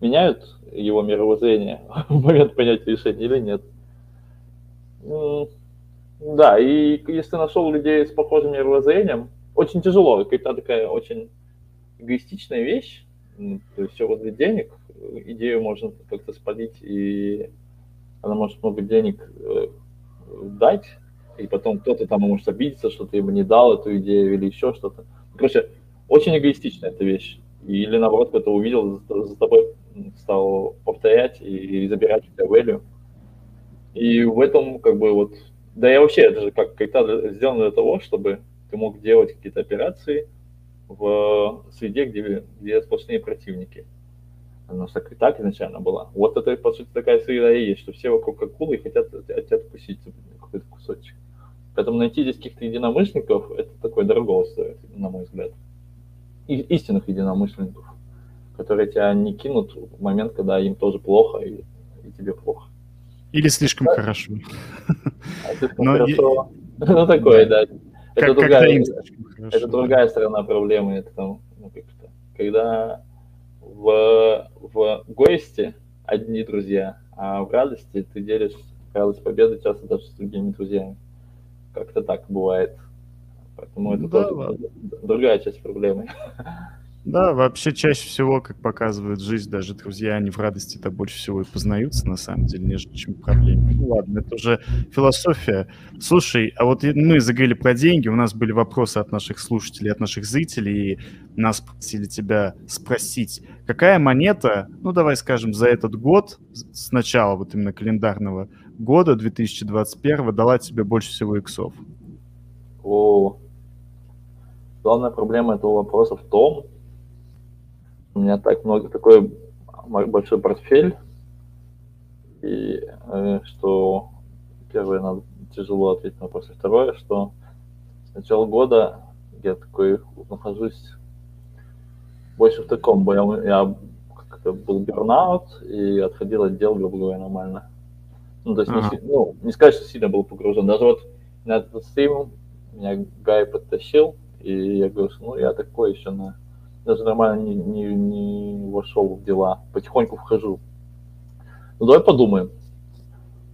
меняют его мировоззрение в момент принятия решения или нет. Да, и если нашел людей с похожим мировоззрением, очень тяжело, какая-то такая очень эгоистичная вещь, то есть все возле денег, идею можно как-то спалить, и она может много денег э, дать, и потом кто-то там может обидеться, что ты ему не дал эту идею или еще что-то. Короче, очень эгоистичная эта вещь. Или наоборот, кто-то увидел, за тобой стал повторять и, и забирать у тебя value. И в этом как бы вот... Да и вообще, это же как когда сделано для того, чтобы ты мог делать какие-то операции в среде, где, где сплошные противники. Она так и так изначально была. Вот это, по сути, такая среда и есть, что все вокруг акулы и хотят от тебя откусить какой-то кусочек. Поэтому найти здесь каких-то единомышленников, это такое дорого стоит, на мой взгляд. И, истинных единомышленников, которые тебя не кинут в момент, когда им тоже плохо и, и тебе плохо. Или слишком да? хорошо. А слишком Но хорошо. И... Ну, такое, да. да. Это, как, другая, хорошо, это другая сторона проблемы. Это там, ну, как -то, когда в, в гости одни друзья, а в радости ты делишь радость победы часто даже с другими друзьями. Как-то так бывает. Поэтому это Да, тоже другая часть проблемы. Да, вообще чаще всего, как показывает жизнь, даже друзья, они в радости-то больше всего и познаются, на самом деле, нежели чем в проблеме. Ну ладно, это уже философия. Слушай, а вот мы заговорили про деньги, у нас были вопросы от наших слушателей, от наших зрителей, и нас просили тебя спросить, какая монета, ну давай скажем, за этот год, с начала вот именно календарного года 2021 дала тебе больше всего иксов? О, главная проблема этого вопроса в том, у меня так много, такой большой портфель, и э, что первое, надо тяжело ответить на вопрос, второе, что с начала года я такой нахожусь больше в таком, я, я как-то был бернаут и отходил от дел, грубо говоря, нормально. Ну, то есть, не Ага. си- ну, не сказать, что сильно был погружен. Даже вот на этот стрим меня Гай подтащил, и я говорю, что ну я такой еще на даже нормально не, не, не вошел в дела, потихоньку вхожу. Ну давай подумаем.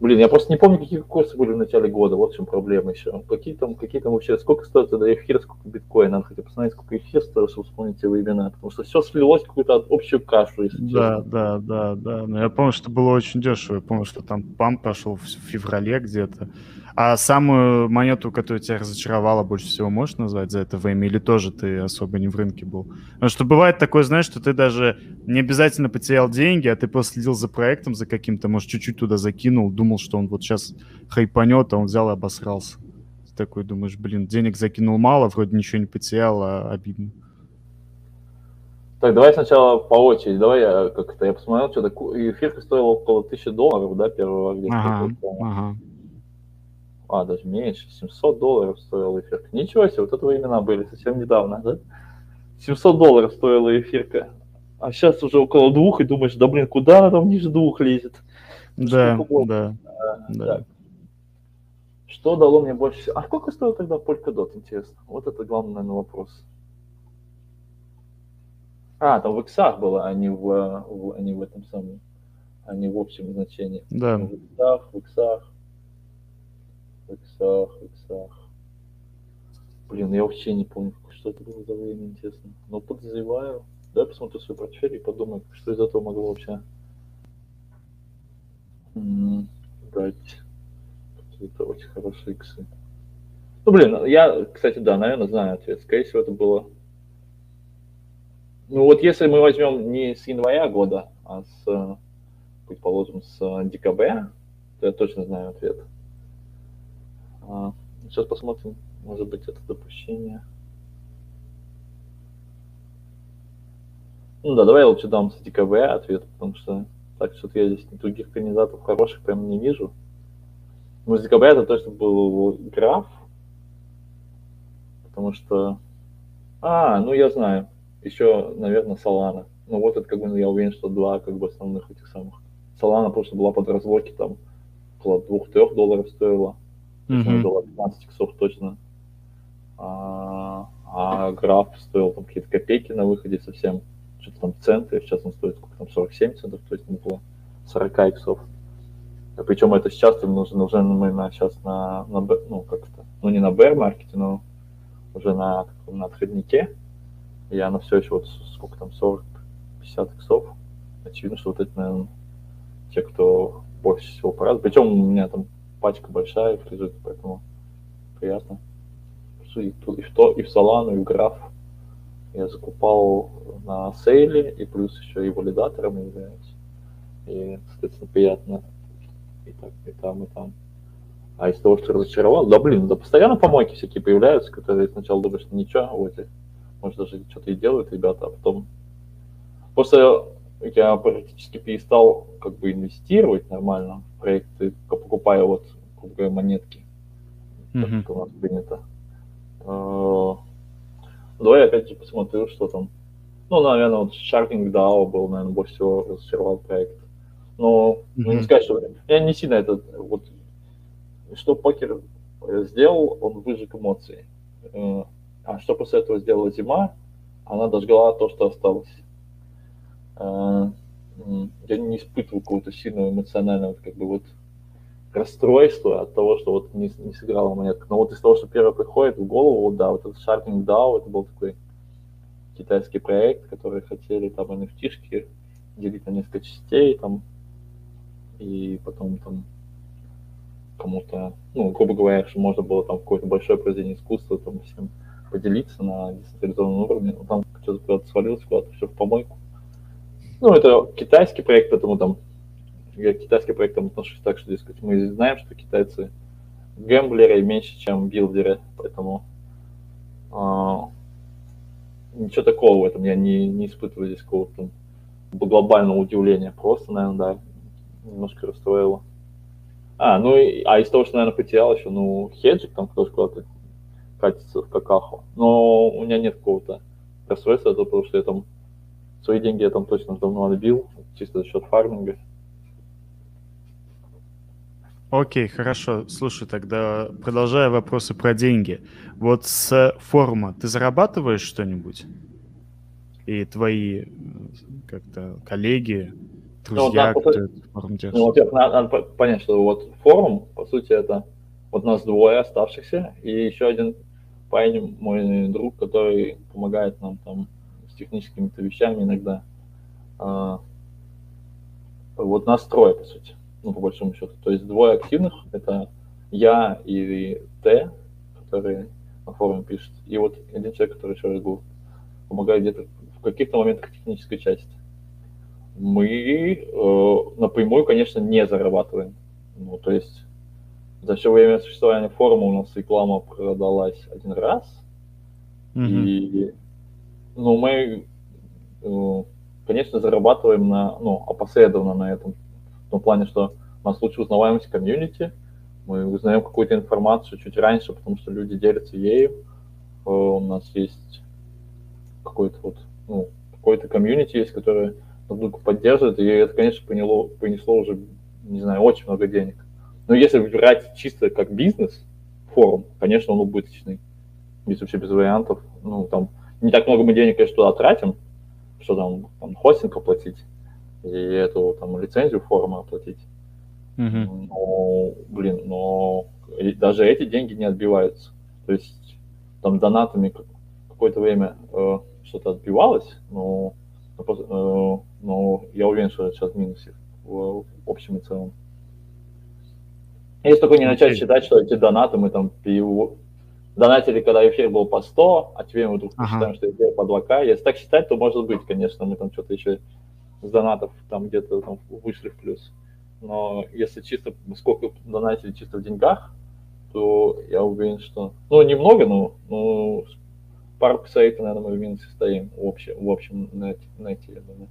Блин, я просто не помню, какие курсы были в начале года, вот в чем проблема еще. Какие там, какие там вообще, сколько стоит тогда эфир, сколько биткоин, надо хотя посмотреть, сколько эфир стоит, чтобы вспомнить эти времена, потому что все слилось в какую-то общую кашу, если Да, честно. да, да, да. Но я помню, что было очень дешево. Я помню, что там памп пошел в феврале где-то. А самую монету, которая тебя разочаровала больше всего, можешь назвать за это время? Или тоже ты особо не в рынке был? Потому что бывает такое, знаешь, что ты даже не обязательно потерял деньги, а ты просто следил за проектом, за каким-то, может, чуть-чуть туда закинул, думал, что он вот сейчас хайпанет, а он взял и обосрался. Ты такой думаешь, блин, денег закинул мало, вроде ничего не потерял, а обидно. Так, давай сначала по очереди. Давай я как-то я посмотрел, что такое. Эфирка стоила около 1000 долларов, да, первого где-то. Ага, ага. А, даже меньше. 700 долларов стоила эфирка. Ничего себе, вот это времена были совсем недавно, да? 700 долларов стоила эфирка. А сейчас уже около двух, и думаешь, да блин, куда она там ниже двух лезет? Да, Сколько было? да, А, да. так. Что дало мне больше всего? А сколько стоил тогда Polkadot, интересно? Вот это главный, наверное, вопрос. А, там в иксах было, а не в, в- а не в этом самом, а не в общем значении. Да. В иксах, в иксах, иксах, иксах. Блин, я вообще не помню, что это было за время, интересно. Но подозреваю. Давай посмотрю свой портфель и подумаю, что из этого могло вообще дать какие-то очень хорошие иксы. Ну, блин, я, кстати, да, наверное, знаю ответ. Скорее всего, это было... Ну, вот если мы возьмем не с января года, а с, э, предположим, с э, декабря, то я точно знаю ответ. А, Сейчас посмотрим, может быть, это допущение. Ну да, давай я лучше дам с декабря ответ, потому что так что-то я здесь других кандидатов хороших прям не вижу. Ну, с декабря это точно был граф, потому что... А, ну я знаю. Еще, наверное, Солана. Ну вот это как бы я уверен, что два как бы основных этих самых. Солана просто была под разлоки, там около 2-3 долларов стоила. Мгм. Было 15 иксов точно. А, а граф стоил там какие-то копейки на выходе совсем. Что-то там центы, сейчас он стоит сколько там, 47 центов, то есть около 40 иксов. А Причем это сейчас нужно, уже мы на, сейчас на, на ну как это, ну не на bear маркете, но уже на, на отходнике. И она все еще вот сколько там, 40-50 иксов. Очевидно, что вот это, наверное, те, кто больше всего порадует. Причем у меня там пачка большая лежит, поэтому приятно. И, в, то, и в Solana, и в Graph я закупал на сейле, и плюс еще и валидатором являюсь. И, соответственно, приятно и так, и там, и там. А из того, что разочаровал, да блин, да постоянно помойки всякие появляются, которые сначала думаешь, ничего, вот, может даже что-то и делают ребята, а потом... После я практически перестал как бы инвестировать нормально в проекты, покупая вот, грубо монетки, так Мгм. как у нас принято. Э, Давай я опять посмотрю, что там. Ну, наверное, вот Sharking DAO был, наверное, больше всего разочаровал проект. Но ну, не сказать, что я не сильно это вот что покер сделал, он выжег эмоции. Э, А что после этого сделала зима, она дожгла то, что осталось. М, Я не испытываю какого-то сильного эмоционального, как бы вот расстройство от того, что вот не, не сыграла монетка. Но вот из того, что первое приходит в голову, да, вот этот Sharpening DAO, это был такой китайский проект, который хотели там NFT-шки делить на несколько частей, там, и потом там кому-то, ну, грубо говоря, что можно было там какое-то большое произведение искусства там всем поделиться на децентрализованном уровне, но там что-то куда-то свалилось, куда-то все в помойку. Ну, это китайский проект, поэтому там я к китайским проектам отношусь так, что, дескать, мы знаем, что китайцы гэмблеры меньше, чем билдеры, поэтому а, ничего такого в этом я не, не испытываю здесь какого-то глобального удивления. Просто, наверное, да, немножко расстроило. А, ну и, а из того, что, наверное, потерял еще, ну, хеджик там тоже куда-то катится в какаху. Но у меня нет какого-то расстройства, потому что я там свои деньги я там точно давно отбил, чисто за счет фарминга. Окей, хорошо. Слушай, тогда продолжая вопросы про деньги. Вот с форума ты зарабатываешь что-нибудь? И твои как-то коллеги, друзья, ну, вот, кто этот форум держит? Ну, во-первых, надо, надо понять, что вот форум, по сути, это вот нас двое оставшихся, и еще один парень, мой друг, который помогает нам там с техническими вещами иногда. А, вот нас трое, по сути ну, по большому счету. То есть двое активных — это я и Т, который на форуме пишет, и вот один человек, который еще говорю, помогает где-то в каких-то моментах технической части. Мы э, напрямую, конечно, не зарабатываем. Ну, то есть за все время существования форума у нас реклама продалась один раз, mm-hmm. и ну, мы, э, конечно, зарабатываем на, ну, опосредованно на этом в том плане, что у нас лучше узнаваемость комьюнити, мы узнаем какую-то информацию чуть раньше, потому что люди делятся ею, э, у нас есть какой-то вот, ну, какой-то комьюнити есть, которое друг поддерживает, и это, конечно, приняло, принесло уже, не знаю, очень много денег. Но если брать чисто как бизнес, форум, конечно, он убыточный. Здесь вообще без вариантов. Ну, там, не так много мы денег, конечно, туда тратим, что там, там хостинг оплатить, и эту там лицензию форума оплатить. Mm-hmm. Но, блин, но даже эти деньги не отбиваются. То есть там донатами какое-то время э, что-то отбивалось, но, э, но я уверен, что это сейчас минусе в, в общем и целом. Если только не начать okay. считать, что эти донаты мы там перев... донатили, когда эфир был по 100, а теперь мы вдруг ага. считаем, что эфир по 2К. Если так считать, то может быть, конечно, мы там что-то еще с донатов там где-то там вышли в плюс. Но если чисто сколько донатили чисто в деньгах, то я уверен, что... Ну, немного, но, но пару косарей, наверное, мы в минусе стоим в общем, в общем нете, нете, я думаю.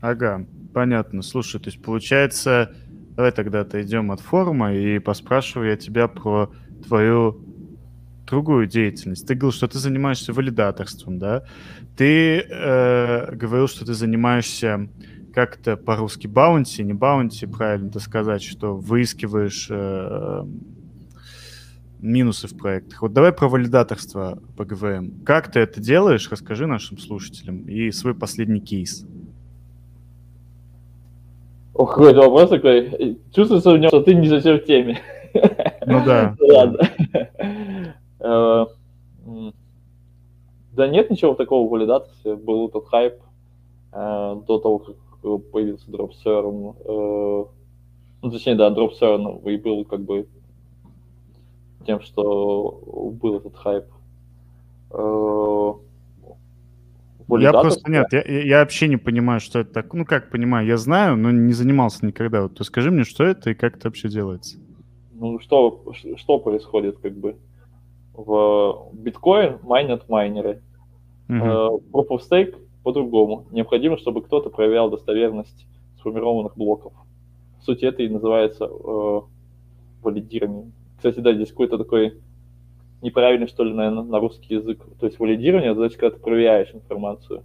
Ага, понятно. Слушай, то есть получается, давай тогда отойдем от форума и поспрашиваю я тебя про твою другую деятельность. Ты говорил, что ты занимаешься валидаторством, да? Ты э, говорил, что ты занимаешься как-то по-русски баунти, не баунти, правильно это сказать, что выискиваешь э, минусы в проектах. Вот давай про валидаторство поговорим. Как ты это делаешь? Расскажи нашим слушателям и свой последний кейс. Ох, какой вопрос такой. Чувствуется в нем, что ты не совсем в теме. Ну да. Ладно. Э, да нет ничего такого в валидаторстве. Был тот хайп э, до того, как появился DropServe, э, ну, точнее, да, DropServe и был как бы тем, что был этот хайп. Э, я просто нет, я, я вообще не понимаю, что это так. Ну, как понимаю, я знаю, но не занимался никогда. Вот, то скажи мне, что это и как это вообще делается? Ну, что, что происходит, как бы? В биткоин майнят майнеры. Uh-huh. Proof of Stake по-другому. Необходимо, чтобы кто-то проверял достоверность сформированных блоков. В сути, это и называется э, валидирование. Кстати, да, здесь какой-то такой неправильный, что ли, наверное, на русский язык. То есть валидирование, это значит, когда ты проверяешь информацию.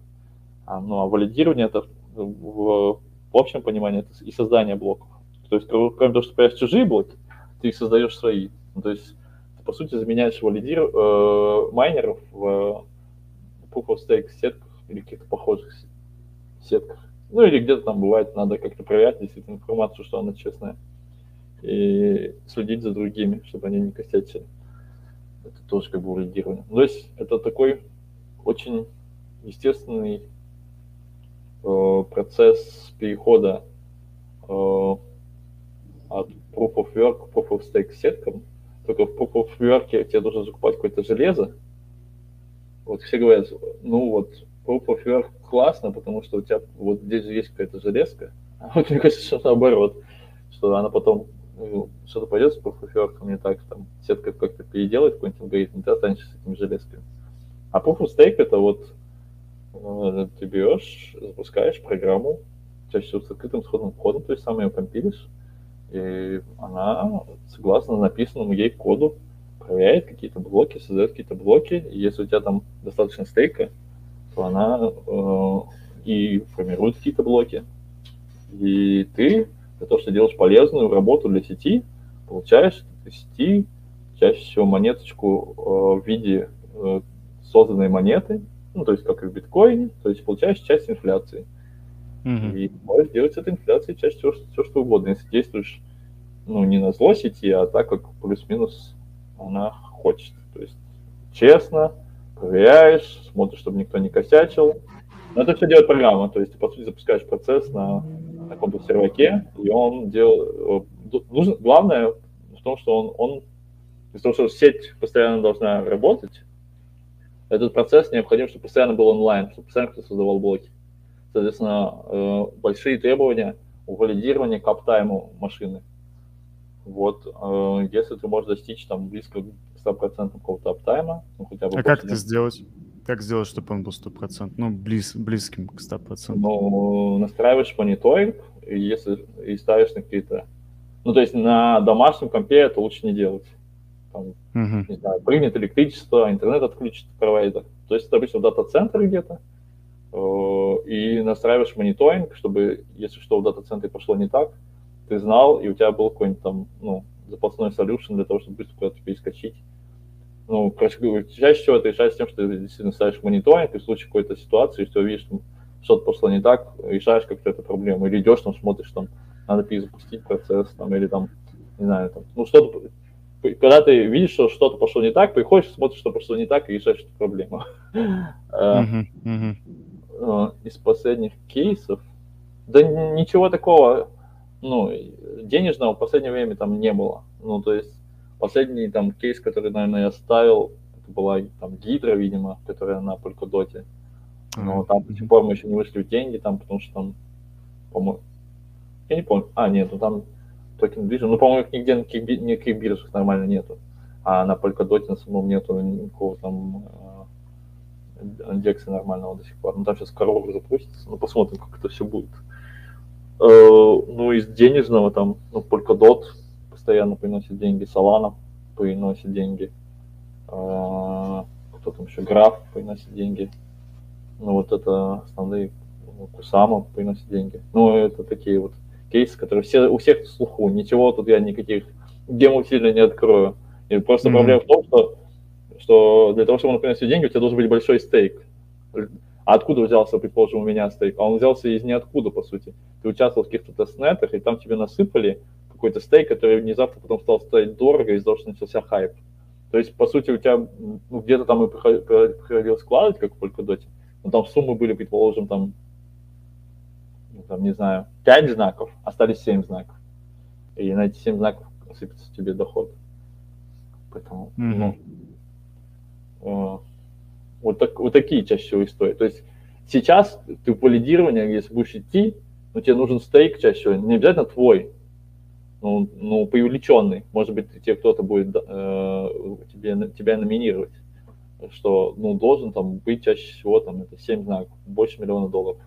А, ну, а валидирование это в, в общем понимании это и создание блоков. То есть, кроме того, что проверяешь чужие блоки, ты их создаешь свои. Ну, то есть, по сути, заменяешь валидир... э, майнеров в proof of stake сетках или каких-то похожих сетках. Ну или где-то там бывает, надо как-то проверять действительно информацию, что она честная. и следить за другими, чтобы они не косячили. Это тоже как бы валидирование. То есть это такой очень естественный э, процесс перехода э, от Proof of Work к Proof of Stake сеткам. Только в Proof тебе нужно закупать какое-то железо. Вот все говорят, ну вот Proof of Work классно, потому что у тебя вот здесь есть какая-то железка. А вот мне кажется, что наоборот, что она потом ну, что-то пойдет с Proof of Work, не так, там сетка как-то переделает какой-нибудь алгоритм, ты останешься с этими железками. А Proof of Stake это вот э, ты берешь, запускаешь программу, чаще всего с открытым сходным кодом, то есть сам ее компилишь, и она, согласно написанному ей коду, проверяет какие-то блоки, создает какие-то блоки, и если у тебя там достаточно стейка, то она э, и формирует какие-то блоки. И ты для того, что делаешь полезную работу для сети, получаешь из сети чаще всего монеточку э, в виде э, созданной монеты, ну, то есть как и в биткоине, то есть получаешь часть инфляции. Mm-hmm. И можешь делать с этой инфляцией чаще всего все, что угодно, если действуешь ну, не на зло сети, а так, как плюс-минус она хочет. То есть честно, проверяешь, смотришь, чтобы никто не косячил. Но это все делает программа, то есть ты, по сути, запускаешь процесс на, на каком-то серваке, и он делает... Нужно, главное в том, что он, он из того, что сеть постоянно должна работать, этот процесс необходим, чтобы постоянно был онлайн, чтобы постоянно кто создавал блоки. Соответственно, э, большие требования у валидирования каптайму машины. Вот, э, если ты можешь достичь там близко к 100% какого-то аптайма, ну хотя бы... А как это сделать? Как сделать, чтобы он был 100%? Ну, близ, близким к 100%. Ну, настраиваешь мониторинг, и если и ставишь на какие-то... Ну, то есть на домашнем компе это лучше не делать. Там, uh-huh. не знаю, прыгнет электричество, интернет отключит провайдер. То есть это обычно в дата-центре где-то, и настраиваешь мониторинг, чтобы, если что в дата-центре пошло не так, ты знал, и у тебя был какой-нибудь там, ну, запасной solution для того, чтобы быстро куда-то перескочить. Ну, короче говоря, чаще всего это решается тем, что ты действительно ставишь мониторинг, и в случае какой-то ситуации, если увидишь, что что-то пошло не так, решаешь как-то эту проблему. Или идешь, там, смотришь, там, надо перезапустить процесс, там, или там, не знаю, там, ну, что-то, когда ты видишь, что что-то пошло не так, приходишь, смотришь, что пошло не так, и решаешь эту проблему. Э, из последних кейсов, да ничего такого ну, денежного в последнее время там не было. Ну, то есть последний там кейс, который, наверное, я ставил, это была там Гидра, видимо, которая на Polkadot. Но там до сих пор мы еще не вышли в деньги, там, потому что там, по-моему, я не помню, а, нет, ну там токен биржи, ну, по-моему, нигде никаких, никаких биржах нормально нету, а на Polkadot на самом нету никакого там индекса нормального до сих пор. Ну, там сейчас коровы запустится, ну, посмотрим, как это все будет. Э, ну, из денежного там, ну, Polkadot постоянно приносит деньги, Solana приносит деньги, э, кто там еще, Граф приносит деньги. Ну, вот это основные, ну, Кусама приносит деньги. Ну, это такие вот кейсы, которые все, у всех в слуху, ничего тут я никаких демов сильно не открою. И просто mm-hmm. проблема в том, что, что для того, чтобы он приносил деньги, у тебя должен быть большой стейк. А откуда взялся, предположим, у меня стейк? А он взялся из ниоткуда, по сути. Ты участвовал в каких-то тестнетах, и там тебе насыпали какой-то стейк, который внезапно потом стал стоить дорого из-за того, что начался хайп. То есть, по сути, у тебя ну, где-то там и приходилось складывать, как в Polkadot, но там суммы были, предположим, там, ну, там, не знаю, 5 знаков, остались 7 знаков. И на эти 7 знаков сыпется тебе доход. Поэтому, mm-hmm. ну, вот, так, вот такие чаще всего истории. То есть сейчас ты в валидирование, если будешь идти, ну, тебе нужен стейк чаще всего, не обязательно твой, ну, ну привлеченный. Может быть, тебе кто-то будет э, тебе, тебя номинировать, что ну, должен там быть чаще всего там, это 7 знаков, больше миллиона долларов.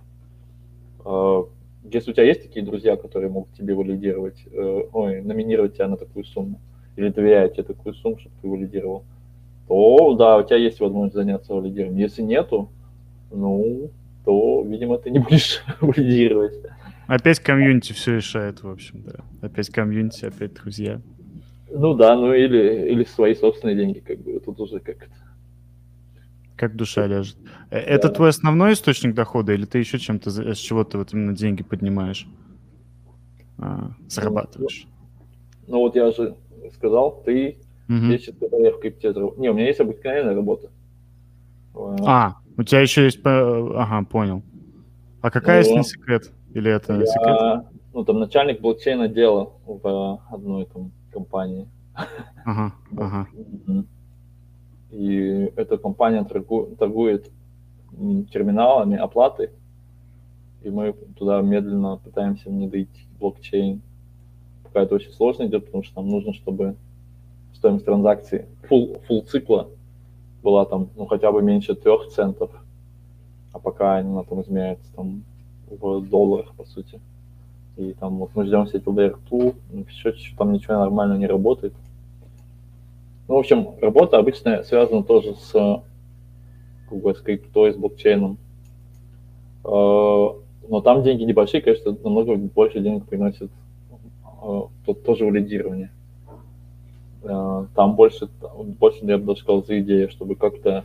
Э, если у тебя есть такие друзья, которые могут тебе валидировать, э, ой, номинировать тебя на такую сумму, или доверяют тебе такую сумму, чтобы ты валидировал, то да, у тебя есть возможность заняться валидированием. Если нету, ну, то, видимо, ты не будешь валидировать. Опять комьюнити все решает, в общем, да. Опять комьюнити, опять друзья. Ну да, ну или, или свои собственные деньги, как бы, тут уже как-то. Как душа ляжет. Э, да. Это твой основной источник дохода, или ты еще чем-то, с чего ты вот именно деньги поднимаешь, а, зарабатываешь? Ну вот я же сказал, ты Мгм. вещи, которые я в крипте. Не, у меня есть обыкновенная работа. А, у тебя еще есть... Ага, понял. А какая, если Ну, не секрет? Или это я, секрет? ну, там начальник блокчейна дела в одной там компании. Ага, ага. И эта компания торгу- торгует терминалами оплаты, и мы туда медленно пытаемся внедрить блокчейн. Пока это очень сложно идет, потому что нам нужно, чтобы стоимость транзакции full, full цикла была там, ну, хотя бы меньше трех центов, а пока она там измеряется там в долларах, по сути. И там вот мы ждем все Layer 2, ну, еще чуть-чуть там ничего нормально не работает. Ну, в общем, работа обычно связана тоже с, бы, с криптой, с блокчейном. Э, Но там деньги небольшие, конечно, намного больше денег приносит э, тут тоже валидирование. Э, Там больше, больше, я бы даже сказал, за идею, чтобы как-то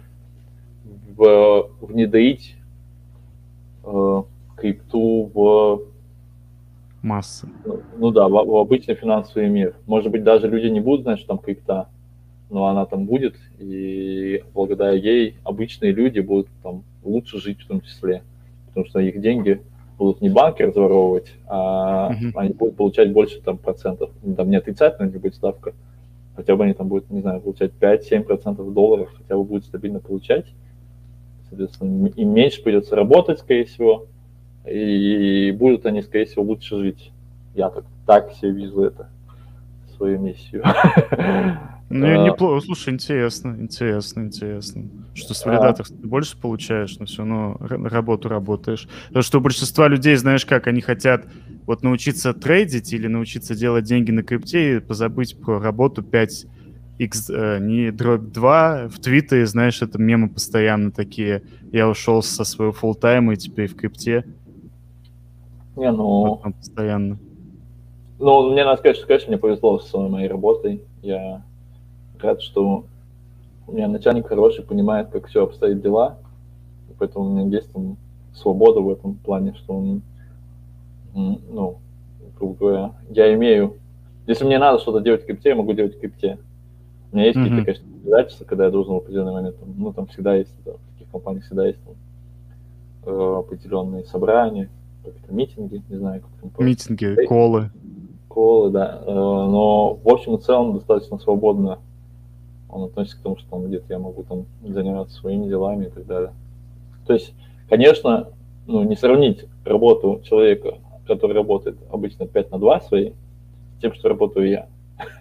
внедрить э, крипту в Масса. ну, ну да, в, в обычный финансовый мир. Может быть, даже люди не будут знать, что там крипта, но она там будет, и благодаря ей обычные люди будут там лучше жить в том числе, потому что их деньги будут не банки разворовывать, а Мгм. они будут получать больше там процентов. Там не отрицательная не будет ставка, хотя бы они там будут, не знаю, получать 5-7 процентов долларов, хотя бы будут стабильно получать. Соответственно, им меньше придется работать, скорее всего, и будут они, скорее всего, лучше жить. Я так, так себе вижу это, свою миссию. Ну, А. неплохо. Слушай, интересно, интересно, интересно. Что с А. валидатором ты больше получаешь, но все равно работу работаешь. Потому что у большинства людей, знаешь как, они хотят вот научиться трейдить или научиться делать деньги на крипте и позабыть про работу 5 X, э, не дробь 2. В Твиттере, знаешь, это мемы постоянно такие. Я ушел со своего фултайма и теперь в крипте. Не, ну, Вот там постоянно. ну, мне надо сказать, что, конечно, мне повезло с моей работой. Я рад, что у меня начальник хороший, понимает, как все обстоит дела. И поэтому у меня есть там свобода в этом плане, что он, ну, грубо говоря, я имею... Если мне надо что-то делать в крипте, я могу делать в крипте. У меня есть Мгм. какие-то, конечно, обязательства, когда я должен в определенный момент, там, ну, там всегда есть, да, в таких компаниях всегда есть там, э, определенные собрания, какие-то митинги, не знаю, как там Митинги, колы. школы, да. Э, Но в общем и целом достаточно свободно он относится к тому, что там где-то я могу там заниматься своими делами и так далее. То есть, конечно, ну, не сравнить работу человека, который работает обычно 5 на 2 своей, с тем, что работаю я.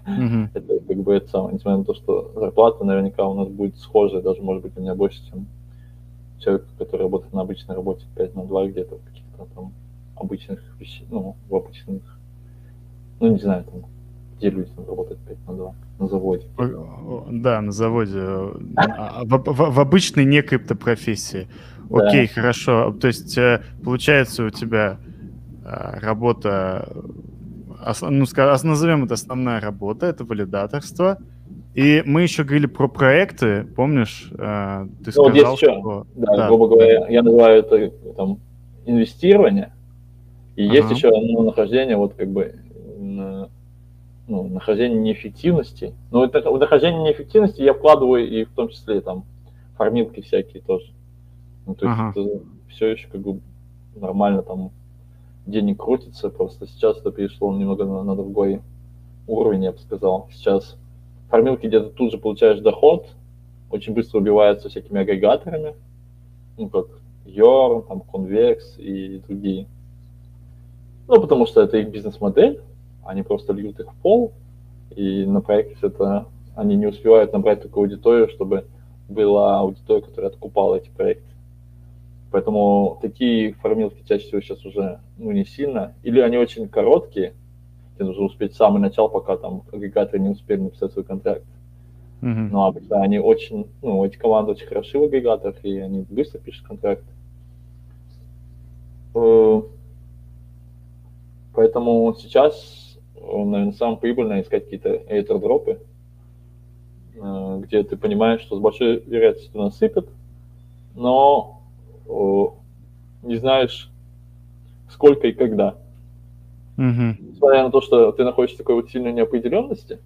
Мгм. Это как бы это самое, несмотря на то, что зарплата наверняка у нас будет схожая, даже может быть у меня больше, чем человек, который работает на обычной работе 5 на 2 где-то в каких-то там обычных вещах, ну, в обычных, ну, не знаю, там, там работают 5 на 2, на заводе. Да, на заводе. э, а, В, в- в обычной не криптопрофессии. Да. Окей, хорошо. То есть, э, получается, у тебя э, работа, ну, назовем это основная работа, это валидаторство. И мы еще говорили про проекты, помнишь? э, Ты Ну, вот сказал, есть еще, что... да, да. грубо говоря, я называю это там инвестирование, и есть Ага. еще ну, нахождение вот как бы ну, нахождение неэффективности. Но это в нахождение неэффективности я вкладываю и в том числе там фармилки всякие тоже. Ну, то есть Ага. это все еще как бы нормально там денег крутится, просто сейчас это перешло немного на, на другой уровень, я бы сказал. Сейчас фармилки где-то тут же получаешь доход, очень быстро убиваются всякими агрегаторами, ну, как Yorn, там, Convex и другие. Ну, потому что это их бизнес-модель, они просто льют их в пол, и на проекте это они не успевают набрать такую аудиторию, чтобы была аудитория, которая откупала эти проекты. Поэтому такие формилки чаще всего сейчас уже ну, не сильно. Или они очень короткие, тебе нужно успеть с самого начала, пока там агрегаторы не успели написать свой контракт. Мгм. Но обычно они очень, ну, эти команды очень хороши в агрегаторах, и они быстро пишут контракт. Э, Поэтому сейчас, э, наверное, самое прибыльное искать какие-то airdropы, э, где ты понимаешь, что с большой вероятностью насыпят, но э, не знаешь, сколько и когда. Угу. Несмотря на то, что ты находишься в такой вот сильной неопределенности,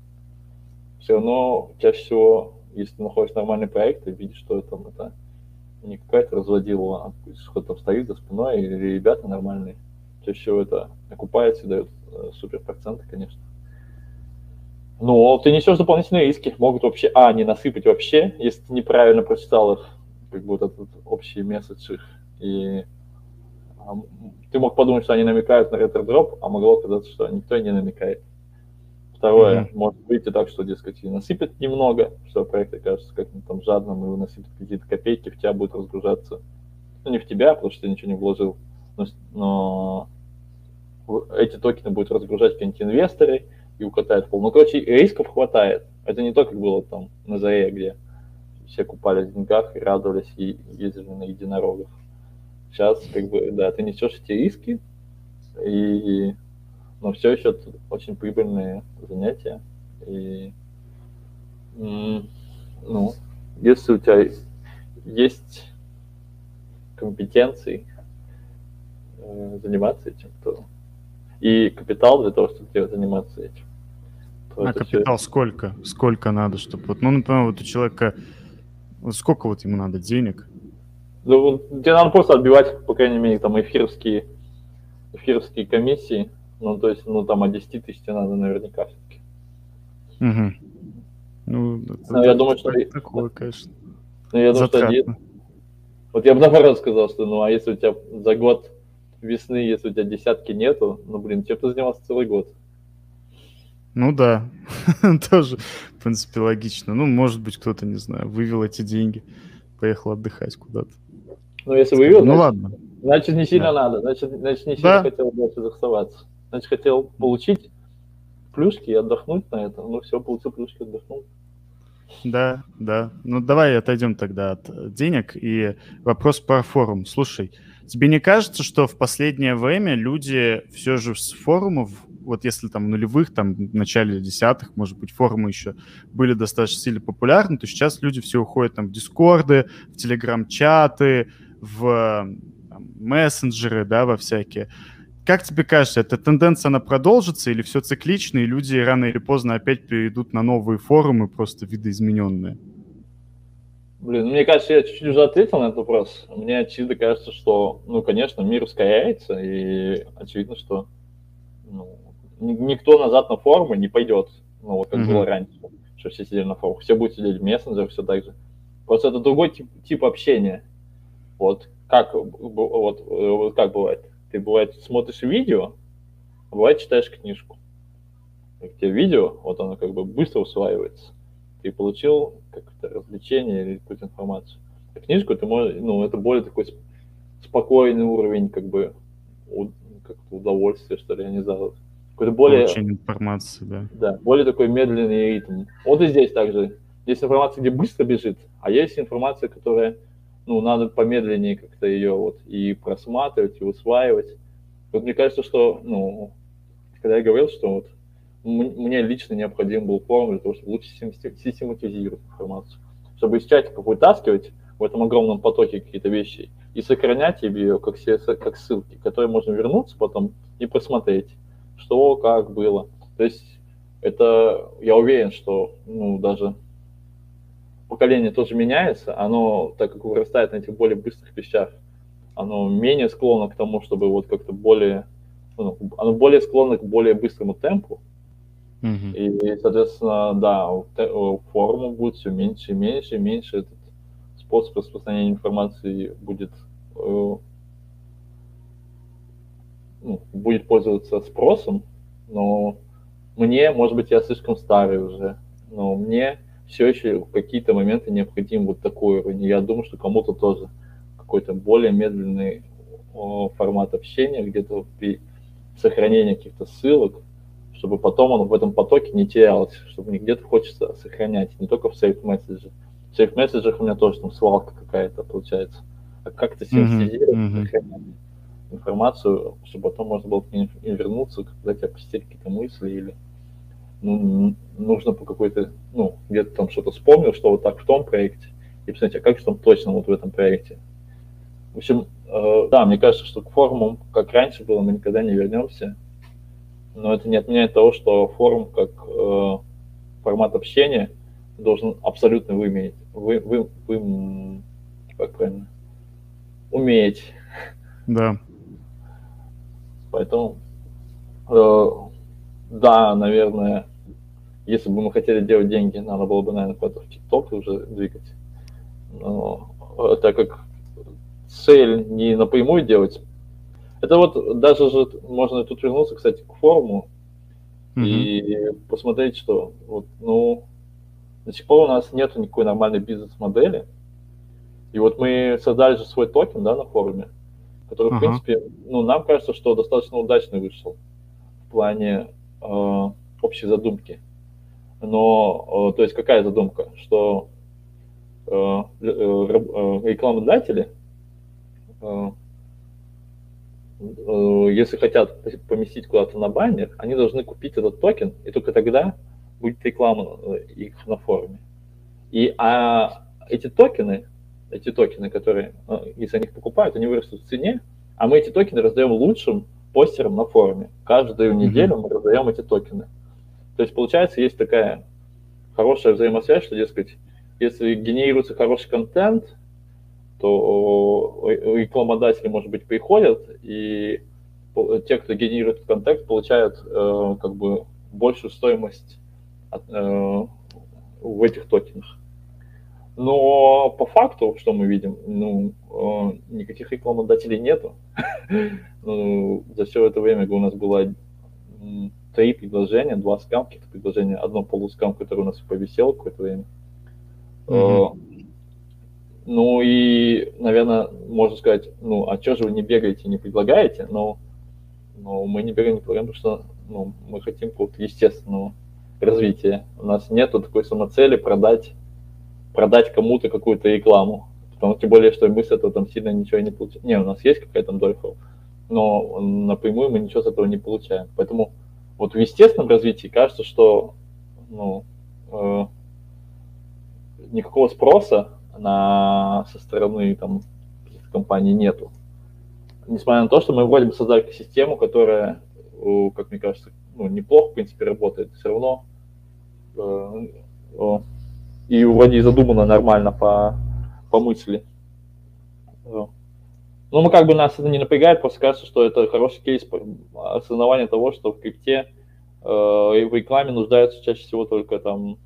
все равно чаще всего, если ты находишь нормальный проект, ты видишь, что там это не какая-то разводила, а кто-то там стоит за спиной, или ребята нормальные. Чаще всего это окупается и дает супер проценты, конечно. Но ты несешь дополнительные риски. Могут вообще, а, не насыпать вообще, если ты неправильно прочитал их, как бы вот этот общий месседж их. И а, ты мог подумать, что они намекают на ретро-дроп, а могло казаться, что никто и не намекает. Второе, mm-hmm. может выйти так, что, дескать, и насыпят немного, что проект окажется как-нибудь там жадным, и насыпят какие-то копейки, в тебя будет разгружаться. Ну, не в тебя, потому что ты ничего не вложил, но, но эти токены будут разгружать какие-нибудь инвесторы и укатают пол. Ну, короче, рисков хватает. Это не то, как было там на заре, где все купались в деньгах и радовались и ездили на единорогах. Сейчас, как бы, да, ты несешь эти риски, и, но все еще это очень прибыльные занятия. И, ну, если у тебя есть компетенции э, заниматься этим, то и капитал для того, чтобы заниматься этим. А капитал все... сколько? Сколько надо, чтобы... Вот, ну, например, вот у человека... Вот сколько вот ему надо денег? Ну, тебе надо просто отбивать, по крайней мере, там эфировские, эфировские комиссии. Ну, то есть, ну, там от 10 тысяч тебе надо наверняка все-таки. Угу. Ну, это, ну, я думаю, что... Такое, конечно. Ну, я думаю, Затратно. что... Вот я бы наоборот сказал, что, ну, а если у тебя за год весны, если у тебя десятки нету, ну, блин, чем ты занимался целый год? Ну да, тоже, в принципе, логично. Ну, может быть, кто-то, не знаю, вывел эти деньги, поехал отдыхать куда-то. Ну, если вывел, ну, значит, ладно. значит, не сильно да. надо, значит, значит, не сильно да. хотел дальше заставаться. Значит, хотел получить плюшки и отдохнуть на это. Ну, все, получил плюшки, отдохнул. Да, да. Ну, давай отойдем тогда от денег. И вопрос про форум. Слушай, Тебе не кажется, что в последнее время люди все же с форумов, вот если там в нулевых, там в начале десятых, может быть, форумы еще были достаточно сильно популярны, то сейчас люди все уходят там в дискорды, в телеграм-чаты, в там, мессенджеры, да, во всякие. Как тебе кажется, эта тенденция, она продолжится или все циклично, и люди рано или поздно опять перейдут на новые форумы, просто видоизмененные? Блин, мне кажется, я чуть-чуть уже ответил на этот вопрос. Мне очевидно кажется, что, ну, конечно, мир ускоряется, и очевидно, что ну, никто назад на форумы не пойдет, ну, вот как mm-hmm. было раньше, что все сидели на форумах. Все будут сидеть в мессенджерах, все так же. Просто это другой тип, тип общения. Вот как, вот, вот как бывает. Ты, бывает, смотришь видео, а бывает, читаешь книжку. И тебе видео, вот оно как бы быстро усваивается ты получил как-то развлечение или какую-то информацию. А книжку ты можешь, ну, это более такой спокойный уровень, как бы, как удовольствия, что ли, я не знаю. Какой-то более... Получение информации, да. Да, более такой медленный ритм. Вот и здесь также. Есть информация, где быстро бежит, а есть информация, которая, ну, надо помедленнее как-то ее вот и просматривать, и усваивать. Вот мне кажется, что, ну, когда я говорил, что вот мне лично необходим был форум для того, чтобы лучше систематизировать информацию, чтобы из чатиков вытаскивать в этом огромном потоке какие-то вещи и сохранять ее как, как ссылки, которые можно вернуться потом и посмотреть, что, как было. То есть это, я уверен, что ну, даже поколение тоже меняется, оно, так как вырастает на этих более быстрых вещах, оно менее склонно к тому, чтобы вот как-то более, ну, оно более склонно к более быстрому темпу, Mm-hmm. И, соответственно, да, форума будет все меньше и меньше, и меньше этот способ распространения информации будет, э, ну, будет пользоваться спросом, но мне, может быть, я слишком старый уже, но мне все еще в какие-то моменты необходим вот такой уровень. Я думаю, что кому-то тоже какой-то более медленный формат общения, где-то сохранение каких-то ссылок, чтобы потом он в этом потоке не терялся, чтобы не где-то хочется сохранять, не только в Safe Message. В Safe Message у меня тоже там свалка какая-то получается. А как-то синтезировать, mm-hmm. сохранять информацию, чтобы потом можно было к ней вернуться, когда тебя посетили какие-то мысли или ну, нужно по какой-то, ну, где-то там что-то вспомнил, что вот так в том проекте, и посмотрите, а как же там точно вот в этом проекте. В общем, э, да, мне кажется, что к форумам, как раньше было, мы никогда не вернемся, но это не отменяет того, что форум как э, формат общения должен абсолютно выметь, вы, вы, вы, как правильно, уметь. Да. Поэтому, э, да, наверное, если бы мы хотели делать деньги, надо было бы, наверное, куда-то в ТикТок уже двигать. Но э, так как цель не напрямую делать, это вот даже же можно тут вернуться, кстати, к форуму mm-hmm. и посмотреть, что вот, ну, до сих пор у нас нет никакой нормальной бизнес-модели. И вот мы создали же свой токен, да, на форуме, который, uh-huh. в принципе, ну, нам кажется, что достаточно удачно вышел в плане э, общей задумки. Но, э, то есть, какая задумка? Что э, э, э рекламодатели э, Э, если хотят поместить куда-то на баннер, они должны купить этот токен, и только тогда будет реклама э, их на форуме. И а эти токены, эти токены, которые, э, если они их покупают, они вырастут в цене, а мы эти токены раздаем лучшим постерам на форуме. Каждую mm-hmm. неделю мы раздаем эти токены. То есть, получается, есть такая хорошая взаимосвязь, что, дескать, если генерируется хороший контент, то рекламодатели, может быть, приходят, и те, кто генерирует контакт, получают э, как бы большую стоимость от, э, в этих токенах. Но по факту, что мы видим, ну, э, никаких рекламодателей нету. ну, за все это время у нас было три предложения, два скам, каких-то предложения, одно полускам, которое у нас повисело какое-то время. Mm-hmm. Ну и, наверное, можно сказать, ну, а что же вы не бегаете, не предлагаете? Но, но мы не бегаем, не предлагаем, потому что ну, мы хотим какого-то естественного развития. У нас нет такой самоцели продать, продать кому-то какую-то рекламу. Потому тем более, что мы с этого там сильно ничего не получаем. Не, у нас есть какая-то там но напрямую мы ничего с этого не получаем. Поэтому вот в естественном развитии кажется, что ну, э, никакого спроса на, со стороны там, компании нету. Несмотря на то, что мы вроде бы создали систему, которая, как мне кажется, ну, неплохо, в принципе, работает, все равно э, и вроде и задумано нормально по, по мысли. Ну, мы как бы нас это не напрягает, просто кажется, что это хороший кейс осознавания того, что в крипте э, в рекламе нуждаются чаще всего только там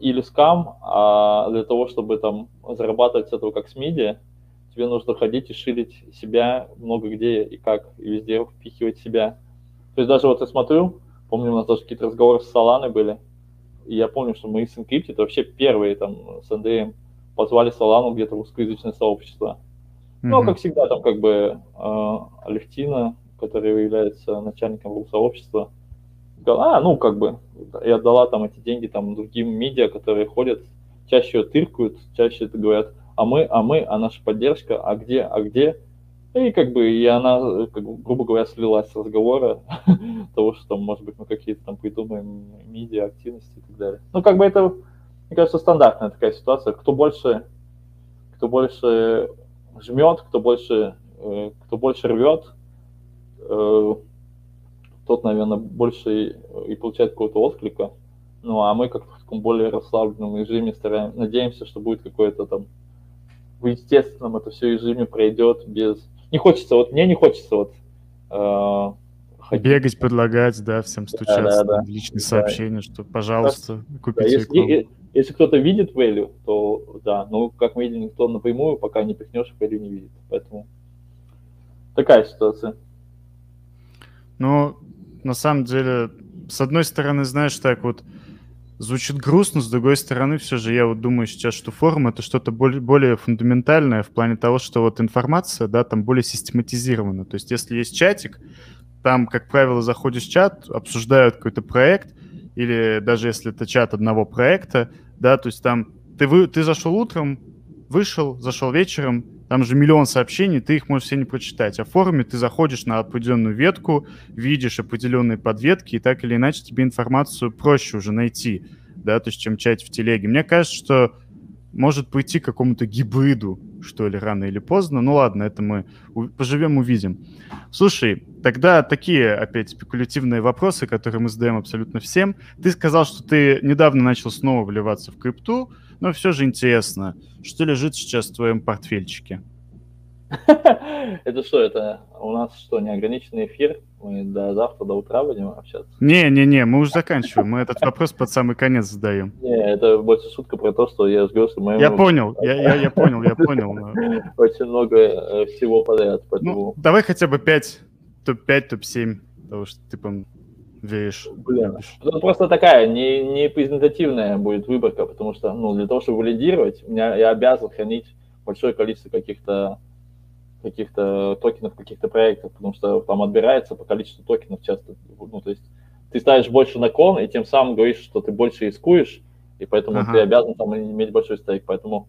или скам, а для того, чтобы там зарабатывать с этого как с медиа, тебе нужно ходить и шилить себя много где и как, и везде впихивать себя. То есть даже вот я смотрю, помню, у нас даже какие-то разговоры с Соланой были, и я помню, что мы с Encrypt, это вообще первые там с Андреем позвали Солану где-то в русскоязычное сообщество. Mm-hmm. Ну, как всегда, там как бы э, Алевтина, который является начальником сообщества, а, ну, как бы, и отдала там эти деньги там другим медиа, которые ходят, чаще ее тыркают, чаще это говорят, а мы, а мы, а наша поддержка, а где, а где? И как бы, и она, как грубо говоря, слилась с разговора того, что там, может быть, мы какие-то там придумаем медиа, активности и так далее. Ну, как бы это, мне кажется, стандартная такая ситуация. Кто больше, кто больше жмет, кто больше, э, кто больше рвет, э, тот, наверное, больше и получает какого-то отклика. Ну, а мы как-то в таком более расслабленном режиме стараемся, надеемся, что будет какое-то там в естественном это все режиме пройдет без... Не хочется, вот мне не хочется вот э, ходить. Бегать, предлагать, да, всем стучаться да, да, да. личные да. сообщения, что, пожалуйста, да. купите да, если, если кто-то видит value, то да, но, как мы видим, никто напрямую, пока не пихнешь, value не видит. Поэтому такая ситуация. Ну, на самом деле, с одной стороны, знаешь, так вот звучит грустно, с другой стороны, все же я вот думаю сейчас, что форум это что-то более, более фундаментальное в плане того, что вот информация, да, там более систематизирована. То есть если есть чатик, там, как правило, заходишь в чат, обсуждают какой-то проект, или даже если это чат одного проекта, да, то есть там ты, вы, ты зашел утром, вышел, зашел вечером, там же миллион сообщений, ты их можешь все не прочитать. А в форуме ты заходишь на определенную ветку, видишь определенные подветки, и так или иначе тебе информацию проще уже найти, да, то есть чем чать в телеге. Мне кажется, что может прийти к какому-то гибриду, что ли, рано или поздно. Ну ладно, это мы поживем, увидим. Слушай, тогда такие опять спекулятивные вопросы, которые мы задаем абсолютно всем. Ты сказал, что ты недавно начал снова вливаться в крипту, но все же интересно, что лежит сейчас в твоем портфельчике? Это что, это у нас что, неограниченный эфир? Мы до завтра, до утра будем общаться? Не-не-не, мы уже заканчиваем. Мы этот вопрос под самый конец задаем. Не, это больше шутка про то, что я что мы... Я понял, я, понял, я понял. Очень много э, всего подряд, поэтому... Ну, давай хотя бы 5, топ-5, топ-7, потому что ты, по веришь. Блин, это просто такая не, не презентативная будет выборка, потому что, ну, для того, чтобы валидировать, меня, я обязан хранить большое количество каких-то каких-то токенов, каких-то проектов, потому что там отбирается по количеству токенов часто. Ну, то есть ты ставишь больше на кон, и тем самым говоришь, что ты больше рискуешь, и поэтому ага. ты обязан там иметь большой стейк. Поэтому,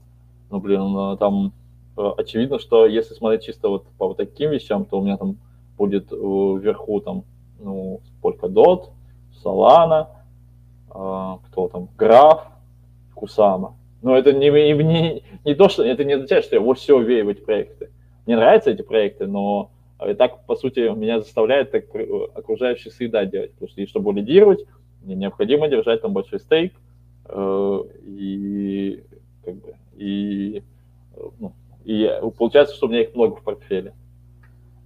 ну, блин, э, там э, очевидно, что если смотреть чисто вот по вот таким вещам, то у меня там будет э, вверху там, ну, Polkadot, Solana, кто там, Граф, Кусама. Но это не, не, не, то, что это не означает, что я вот все верю в эти проекты мне нравятся эти проекты, но и так, по сути, меня заставляет так окружающая среда делать. Потому что, и чтобы лидировать, мне необходимо держать там большой стейк, э, и, как бы, и, ну, и получается, что у меня их много в портфеле.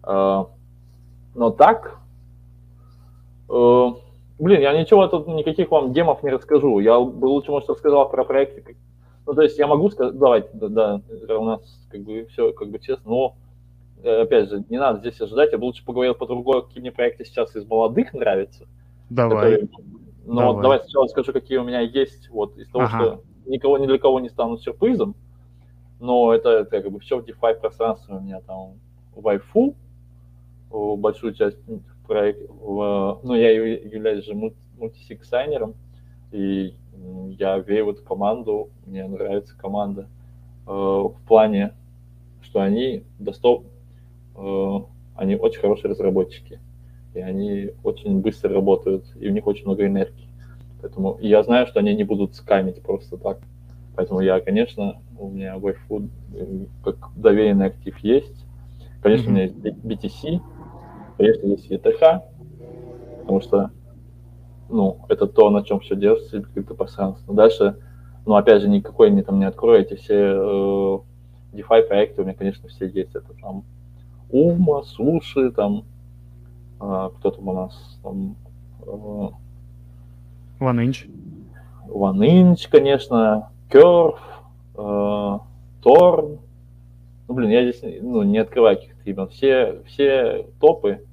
Э, но так, э, блин, я ничего тут, никаких вам гемов не расскажу. Я бы лучше, может, рассказал про проекты, ну, то есть я могу сказать, давайте, да, да, у нас как бы все как бы честно, но э, опять же, не надо здесь ожидать, я бы лучше поговорил по-другому, какие мне проекты сейчас из молодых нравятся. Давай. Которые, но давай. Вот давай сначала скажу, какие у меня есть, вот, из того, ага. что никого, ни для кого не станут сюрпризом, но это, это как бы все в DeFi пространстве у меня там Wi-Fi, большую часть проекта, ну, я являюсь же мультисиксайнером, и я верю в эту команду, мне нравится команда э, в плане, что они доступ, э, они очень хорошие разработчики, и они очень быстро работают, и у них очень много энергии. Поэтому я знаю, что они не будут скамить просто так. Поэтому я, конечно, у меня Wayfood как доверенный актив есть. Конечно, mm-hmm. у меня есть BTC, конечно, есть ETH, потому что ну, это то, на чем все держится, криптопространство. Дальше, ну, опять же, никакой не там не открою, эти все э, DeFi проекты у меня, конечно, все есть. Это там Ума, Суши, там, э, кто там у нас, там, э, OneInch. OneInch, конечно, Curve, э, Torn. Ну, блин, я здесь ну, не открываю каких-то имен. Все, все топы,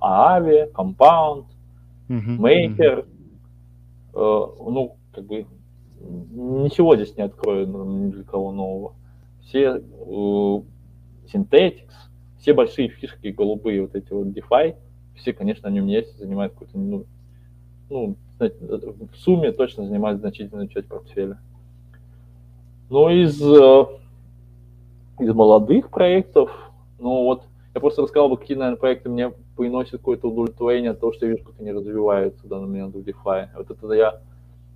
Aave, Compound, uh-huh. ну, как бы, ничего здесь не открою ни для кого нового. Все uh, Synthetics, все большие фишки голубые, вот эти вот DeFi, все, конечно, на нем есть, занимают какую-то, ну, ну, в сумме точно занимают значительную часть портфеля. Ну, из, э, из молодых проектов, ну, вот, я просто рассказал бы, какие, наверное, проекты мне приносит какое-то удовлетворение от того, что я вижу, как они развиваются в данный момент в DeFi. Вот это я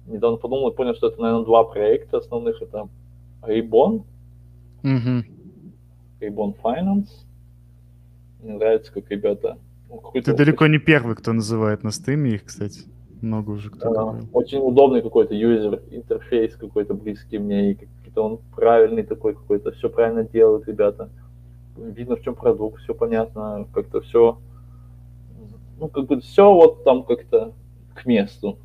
недавно подумал и понял, что это, наверное, два проекта основных. Это Reborn, mm-hmm. Reborn Finance. Мне нравится, как ребята... Ну, Ты далеко не первый, кто называет на стриме их, кстати. Много уже кто а, Очень удобный какой-то юзер, интерфейс какой-то близкий мне, и какой-то он правильный такой какой-то, все правильно делают ребята. Видно, в чем продукт, все понятно, как-то все ну, как бы все вот там как-то к месту.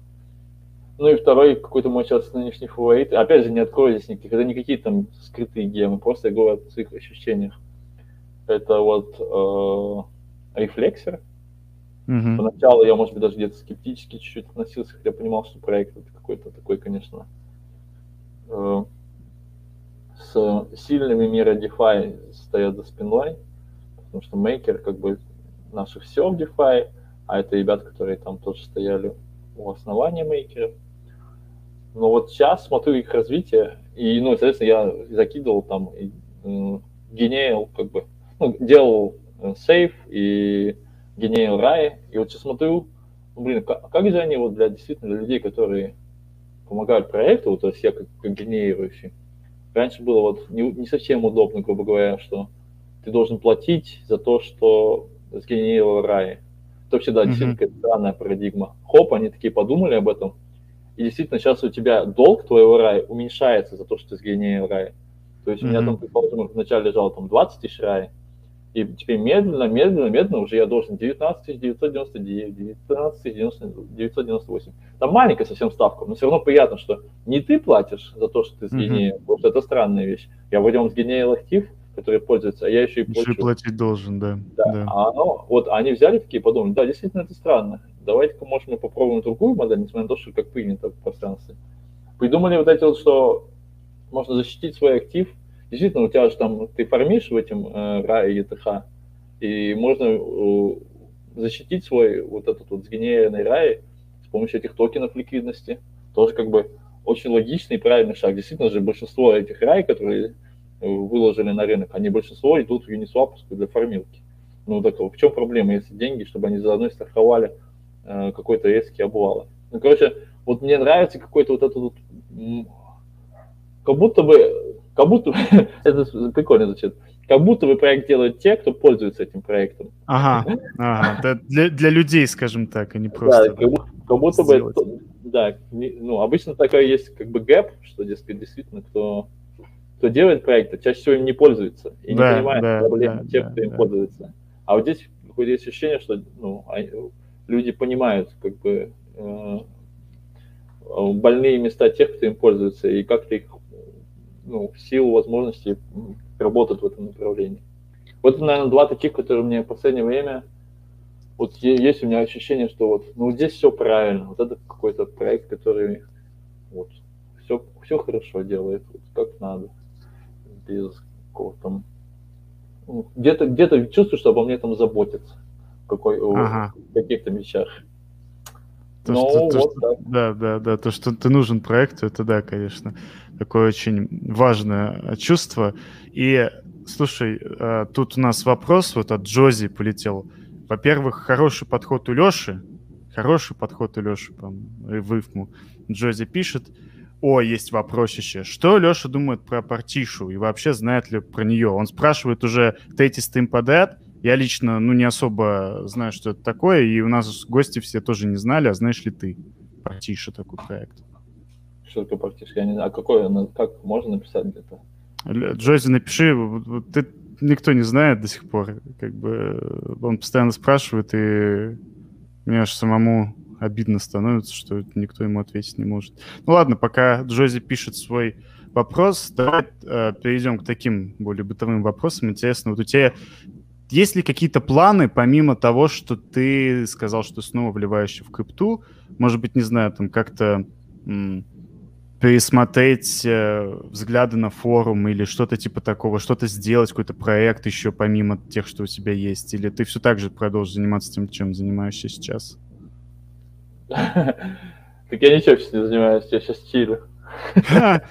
Ну и второй какой-то мой сейчас нынешний фаворит. Опять же, не открою здесь никаких, это не какие там скрытые гемы, просто я говорю о своих ощущениях. Это вот э, рефлексер. Mm-hmm. Поначалу я, может быть, даже где-то скептически чуть-чуть относился, хотя понимал, что проект это какой-то такой, конечно, э, с сильными мира DeFi стоят за спиной, потому что Maker как бы наше все в DeFi, а это ребята, которые там тоже стояли у основания мейкеров. Но вот сейчас смотрю их развитие, и, ну, соответственно, я закидывал там, и, генеял, как бы, ну, делал э, сейф и генеял рай, и вот сейчас смотрю, ну, блин, как, как же они вот для действительно для людей, которые помогают проекту, то есть я как, как генерирующий, раньше было вот не, не совсем удобно, грубо говоря, что ты должен платить за то, что сгенерировал рай. Это вообще, да, mm-hmm. действительно какая-то странная парадигма. Хоп, они такие подумали об этом, и действительно сейчас у тебя долг твоего рая уменьшается за то, что ты сгенерировал рай. То есть mm-hmm. у меня там, предположим, вначале лежало там 20 тысяч рай, и теперь медленно, медленно, медленно уже я должен 19 999, 19 998. Там маленькая совсем ставка, но все равно приятно, что не ты платишь за то, что ты сгенерил, mm-hmm. потому что это странная вещь. Я вроде он сгенерил актив, который пользуется, а я еще и плачу. Еще платить должен, да. Да, да. А оно, вот они взяли такие и подумали, да, действительно это странно. Давайте-ка, может, мы попробуем другую модель, несмотря на то, что как принято в пространстве. Придумали вот эти вот, что можно защитить свой актив – действительно, у тебя же там, ты фармишь в этом э, RAI и ETH, и можно э, защитить свой вот этот вот сгенерированный RAI с помощью этих токенов ликвидности. Тоже как бы очень логичный и правильный шаг. Действительно же большинство этих RAI, которые выложили на рынок, они большинство идут в Uniswap для фармилки. Ну так в чем проблема, если деньги, чтобы они заодно страховали э, какой-то резкий обвал? Ну, короче, вот мне нравится какой-то вот этот вот, как будто бы как будто, это прикольно звучит, как будто бы проект делают те, кто пользуется этим проектом. Ага, ага для, для людей, скажем так, а не просто... Да, как, будто, как будто бы, да, ну, обычно такое есть как бы гэп, что, дескать, действительно, кто, кто делает проекты, чаще всего им не пользуется и да, не понимает да, проблем да, тех, да, кто им да. пользуется. А вот здесь какое-то есть ощущение, что ну, люди понимают, как бы, э, больные места тех, кто им пользуется, и как-то их ну, силу возможностей работать в этом направлении. Вот, наверное, два таких, которые мне в последнее время, вот есть у меня ощущение, что вот, ну, здесь все правильно, вот это какой-то проект, который вот все, все хорошо делает, вот, как надо, без какого-то там, ну, где-то, где-то чувствую, что обо мне там заботятся, какой, ага. о каких-то вещах. То, ну, что, то, вот что, да, да, да, то, что ты нужен проекту, это да, конечно, такое очень важное чувство. И, слушай, э, тут у нас вопрос вот от Джози полетел. Во-первых, хороший подход у Леши, хороший подход у Леши, в ИФМу. Джози пишет, о, есть вопросище. Что Леша думает про партишу и вообще знает ли про нее? Он спрашивает уже третий стрим подряд, я лично, ну, не особо знаю, что это такое, и у нас гости все тоже не знали, а знаешь ли ты Партиша такой проект? Что такое Партиша? Я не знаю, а какой, как можно написать где-то? Джози, напиши, ты никто не знает до сих пор, как бы он постоянно спрашивает, и мне аж самому обидно становится, что никто ему ответить не может. Ну ладно, пока Джози пишет свой вопрос, давай э, перейдем к таким более бытовым вопросам. Интересно, вот у тебя есть ли какие-то планы, помимо того, что ты сказал, что снова вливаешься в крипту? Может быть, не знаю, там как-то пересмотреть э, взгляды на форум или что-то типа такого, что-то сделать, какой-то проект еще помимо тех, что у тебя есть? Или ты все так же продолжишь заниматься тем, чем занимаешься сейчас? Так я ничего сейчас не занимаюсь, я сейчас чилю.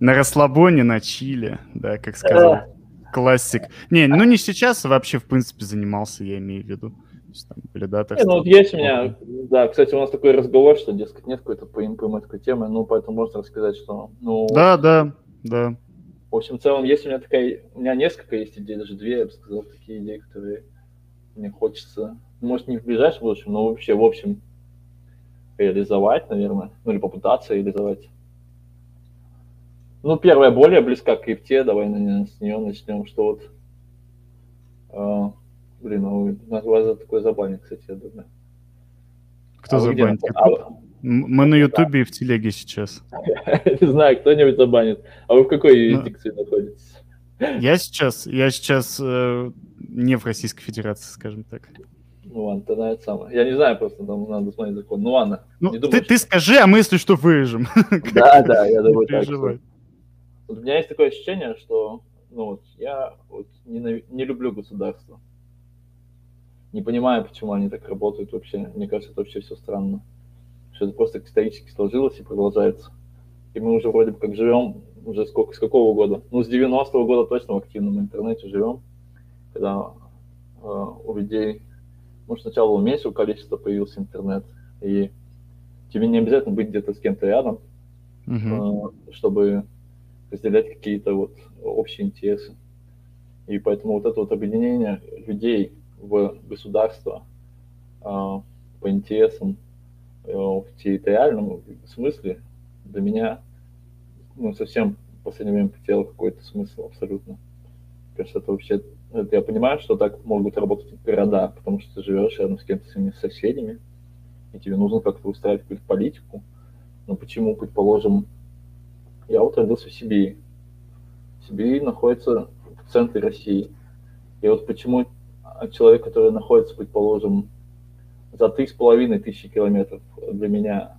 На расслабоне, на чиле, да, как сказал Классик. Не, ну не сейчас, а вообще, в принципе, занимался, я имею в виду. Там были, да, так не, ну вот есть у меня, да, кстати, у нас такой разговор, что, дескать, нет какой-то по такой темы, ну, поэтому можно рассказать, что, ну... Да, да, да. В общем, в целом, есть у меня такая, у меня несколько есть идей, даже две, я бы сказал, такие идеи, которые мне хочется, может, не в ближайшем будущем, но вообще, в общем, реализовать, наверное, ну, или попытаться реализовать. Ну, первая более близка к крипте, давай наверное, с нее начнем, что вот... Э, блин, ну, у вас за такой забанит, кстати, я думаю. Кто а забанит? А... Мы на Ютубе и в телеге сейчас. Не знаю, кто-нибудь забанит. А вы в какой ну, юрисдикции находитесь? Я сейчас, я сейчас э, не в Российской Федерации, скажем так. Ну ладно, тогда это самое. Я не знаю, просто там надо смотреть закон. Ну ладно. Ну, ты, думаю, ты что... скажи, а мы, если что, вырежем. Да, да, я думаю так. Вот у меня есть такое ощущение, что ну, вот, я вот, не, не люблю государство. Не понимаю, почему они так работают вообще. Мне кажется, это вообще все странно. Что это просто исторически сложилось и продолжается. И мы уже вроде бы как живем уже сколько, с какого года? Ну, с 90-го года точно в активном интернете живем, когда э, у людей, ну, сначала уменьшил количество появился интернет, и тебе не обязательно быть где-то с кем-то рядом, uh-huh. чтобы разделять какие-то вот общие интересы. И поэтому вот это вот объединение людей в государство э, по интересам э, в территориальном смысле для меня ну, совсем в последнее время потерял какой-то смысл абсолютно. Кажется, это вообще... Я понимаю, что так могут работать города, потому что ты живешь рядом с кем-то своими соседями, и тебе нужно как-то устраивать какую-то политику. Но почему, предположим, я вот родился в Сибири. Сибирь находится в центре России. И вот почему человек, который находится, предположим, за три с половиной тысячи километров для меня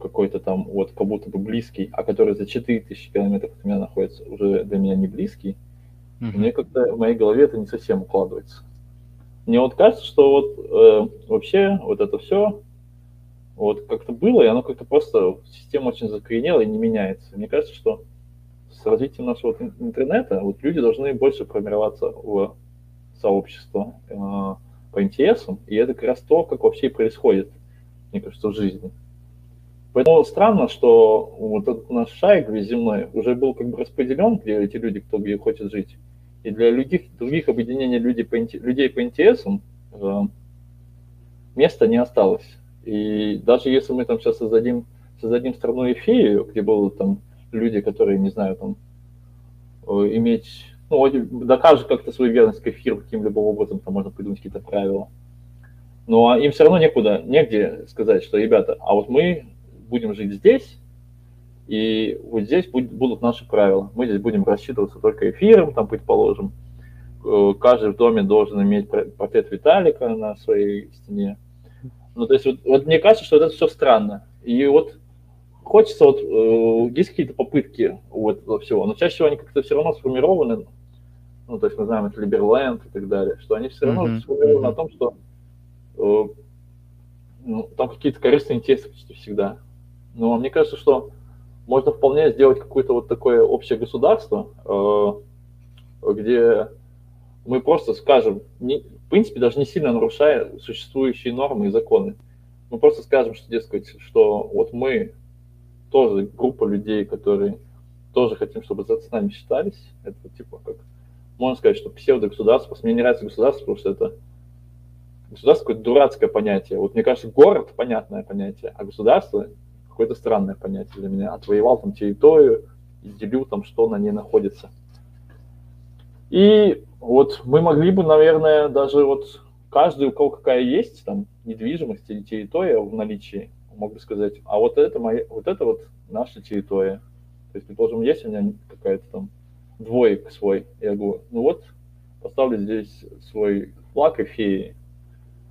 какой-то там вот как будто бы близкий, а который за 4000 километров от меня находится, уже для меня не близкий, mm-hmm. мне как-то в моей голове это не совсем укладывается. Мне вот кажется, что вот э, вообще вот это все вот как-то было, и оно как-то просто, система очень закоренела и не меняется. Мне кажется, что с развитием нашего интернета вот люди должны больше формироваться в сообщество э, по интересам, и это как раз то, как вообще и происходит, мне кажется, в жизни. Поэтому странно, что вот этот наш шайк земной уже был как бы распределен, где эти люди, кто где хочет жить. И для других, других объединений людей по, людей по интересам э, места не осталось. И даже если мы там сейчас создадим, создадим страну эфею, где будут там люди, которые, не знаю, там, э, иметь, ну, докажут как-то свою верность к эфиру каким-либо образом, там можно придумать какие-то правила. Но им все равно некуда, негде сказать, что, ребята, а вот мы будем жить здесь, и вот здесь будет, будут наши правила. Мы здесь будем рассчитываться только эфиром, там, предположим. Э, каждый в доме должен иметь портрет Виталика на своей стене. Ну, то есть, вот, вот мне кажется, что это все странно. И вот хочется, вот, э, есть какие-то попытки вот этого всего, но чаще всего они как-то все равно сформированы, ну, то есть мы знаем, это Либерленд и так далее, что они все равно mm-hmm. сформированы mm-hmm. на том, что э, ну, там какие-то корыстные интересы почти всегда. Но мне кажется, что можно вполне сделать какое-то вот такое общее государство, э, где мы просто скажем, не, в принципе, даже не сильно нарушая существующие нормы и законы, мы просто скажем, что, дескать, что вот мы тоже группа людей, которые тоже хотим, чтобы с нами считались. Это типа как, можно сказать, что псевдогосударство, мне не нравится государство, потому что это государство какое-то дурацкое понятие. Вот мне кажется, город понятное понятие, а государство какое-то странное понятие для меня. Отвоевал там территорию и делю там, что на ней находится. И вот мы могли бы, наверное, даже вот каждый, у кого какая есть там недвижимость или территория в наличии, мог бы сказать, а вот это, моя, вот это вот наша территория. То есть, предположим, есть у меня какая-то там двоек свой, я говорю, ну вот, поставлю здесь свой флаг эфири,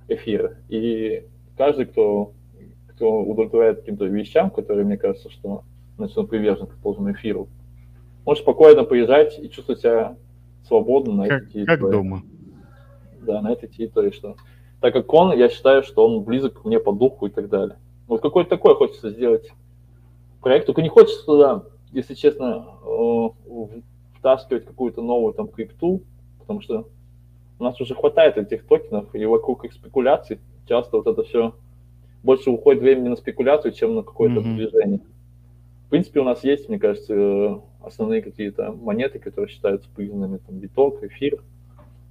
эфира, и каждый, кто кто удовлетворяет каким-то вещам, которые, мне кажется, что значит, он привержен, предположим, эфиру, может спокойно поезжать и чувствовать себя свободно на как, этой территории. Как дома. Да, на этой территории, что так как он, я считаю, что он близок мне по духу и так далее. Вот какой-то такой хочется сделать проект, только не хочется туда, если честно, э, втаскивать какую-то новую там крипту, потому что у нас уже хватает этих токенов, и вокруг их спекуляций часто вот это все больше уходит времени на спекуляцию, чем на какое-то mm-hmm. движение. В принципе, у нас есть, мне кажется, основные какие-то монеты, которые считаются признанными, там, биток, эфир.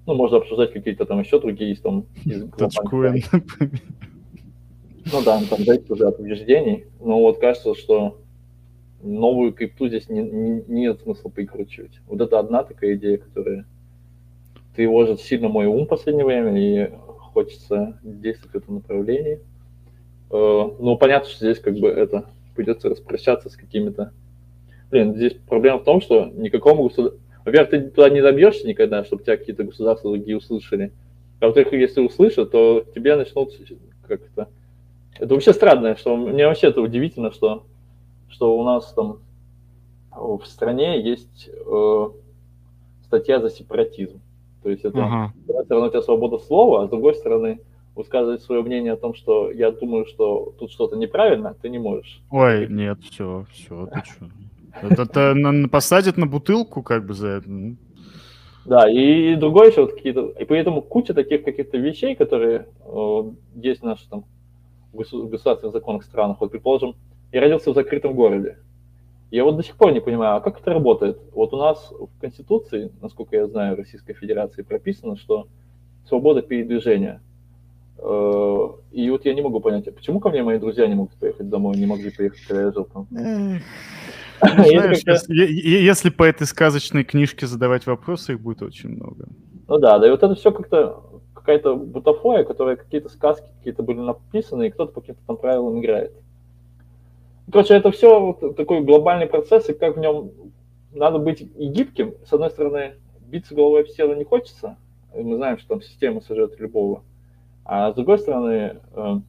Ну, можно обсуждать какие-то там еще другие есть там. Доджкоин. Ну да, там зависит уже от убеждений. Но вот кажется, что новую крипту здесь не, не, нет смысла прикручивать. Вот это одна такая идея, которая тревожит сильно мой ум в последнее время, и хочется действовать в этом направлении. Э, ну, понятно, что здесь как бы это придется распрощаться с какими-то... Блин, здесь проблема в том, что никакому государству... Во-первых, ты туда не добьешься никогда, чтобы тебя какие-то государства другие услышали. А во-вторых, если услышат, то тебе начнут как-то... Это вообще странно, что мне вообще это удивительно, что, что у нас там в стране есть э, статья за сепаратизм. То есть это, uh-huh. с одной стороны, у тебя свобода слова, а с другой стороны, высказывать свое мнение о том, что я думаю, что тут что-то неправильно, ты не можешь. Ой, нет, все, все, ты что? Это, посадят на бутылку как бы за это. Ну. Да, и другое еще вот какие-то, и поэтому куча таких каких-то вещей, которые э, есть в наших там государственных законах странах. Вот, предположим, я родился в закрытом городе, Я вот до сих пор не понимаю, а как это работает? Вот у нас в Конституции, насколько я знаю, Российской Федерации прописано, что свобода передвижения. Э, и вот я не могу понять, а почему ко мне мои друзья не могут поехать домой, не могли поехать, когда я жил там? Знаешь, если, если по этой сказочной книжке задавать вопросы, их будет очень много. Ну да, да, и вот это все как-то какая-то бутафория, которая какие-то сказки какие-то были написаны, и кто-то по каким-то там правилам играет. Короче, это все вот такой глобальный процесс, и как в нем надо быть и гибким. С одной стороны, биться головой об стену не хочется, мы знаем, что там система сожжет любого. А с другой стороны, э,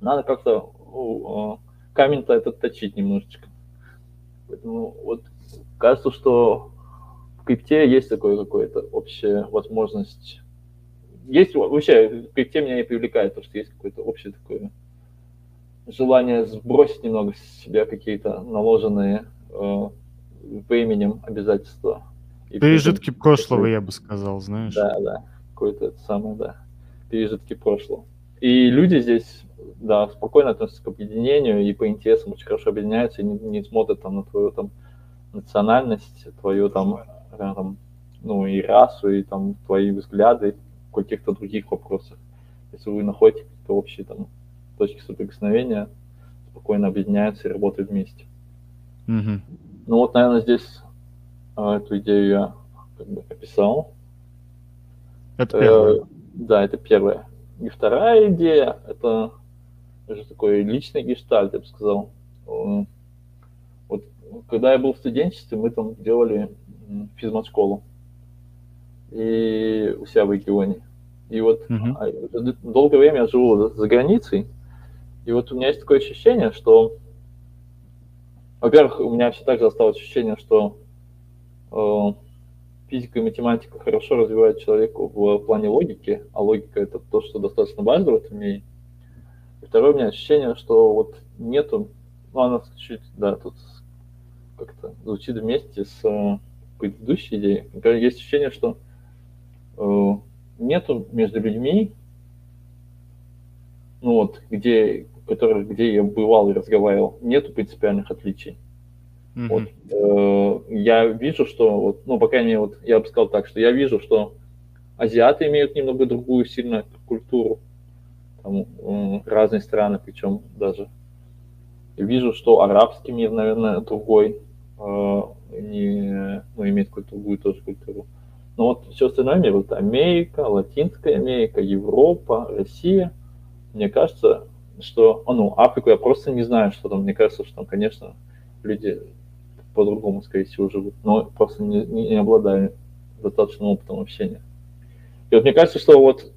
надо как-то э, камень-то этот точить немножечко. Поэтому вот кажется, что в крипте есть такое какое-то общая возможность. Есть вообще, в крипте меня не привлекает, то, что есть какое-то общее такое желание сбросить немного с себя какие-то наложенные э, временем обязательства. И Пережитки прошлого, я бы сказал, знаешь. Да, да, какое-то это самое, да, пережитки прошлого. И люди здесь, да, спокойно относятся к объединению и по интересам очень хорошо объединяются и не, не смотрят там на твою там национальность, твою там, э, там, ну и расу, и там твои взгляды в каких-то других вопросах. Если вы находите какие-то общие там точки соприкосновения, спокойно объединяются и работают вместе. Угу. Ну вот, наверное, здесь э, эту идею я как бы описал. Это первое. Да, это первое. И вторая идея, это уже такой личный гештальт, я бы сказал. Вот когда я был в студенчестве, мы там делали физмат-школу и у себя в регионе. И вот uh-huh. долгое время я живу за границей, и вот у меня есть такое ощущение, что, во-первых, у меня все так же осталось ощущение, что э, физика и математика хорошо развивают человека в плане логики, а логика это то, что достаточно важно в этом мире. И второе у меня ощущение, что вот нету, ну она чуть, да, тут как-то звучит вместе с э, предыдущей идеей. Например, есть ощущение, что э, нету между людьми, ну вот, где который, где я бывал и разговаривал, нету принципиальных отличий. Mm-hmm. Вот, э, я вижу, что, вот, ну, по крайней мере, вот, я бы сказал так, что я вижу, что азиаты имеют немного другую сильно культуру, там, э, разные страны, причем даже. Вижу, что арабский мир, наверное, другой, э, не, ну, имеет какую-то другую тоже культуру. Но вот все остальное мир, вот Америка, Латинская Америка, Европа, Россия, мне кажется, что, ну, Африку я просто не знаю, что там, мне кажется, что там, конечно, люди по-другому, скорее всего, живут, но просто не, не, не обладаю достаточным опытом общения. И вот мне кажется, что вот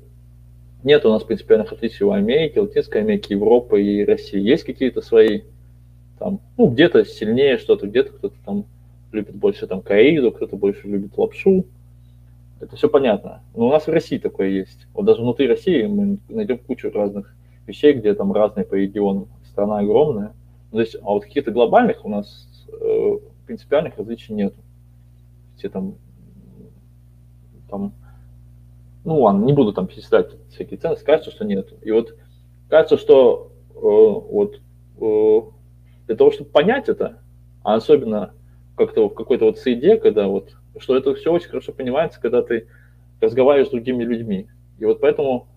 нет у нас принципиальных отличий у Америки, Латинской Америки, Европы и России. Есть какие-то свои, там, ну, где-то сильнее что-то, где-то кто-то там любит больше там кориду, кто-то больше любит лапшу. Это все понятно. Но у нас в России такое есть. Вот даже внутри России мы найдем кучу разных вещей, где там разные по регионам, страна огромная. Ну, то есть, а вот каких-то глобальных у нас э, принципиальных различий нет. Все там, там, ну ладно, не буду там перечислять всякие ценности, кажется, что нет. И вот кажется, что э, вот э, для того, чтобы понять это, а особенно как-то в какой-то вот среде, когда вот, что это все очень хорошо понимается, когда ты разговариваешь с другими людьми. И вот поэтому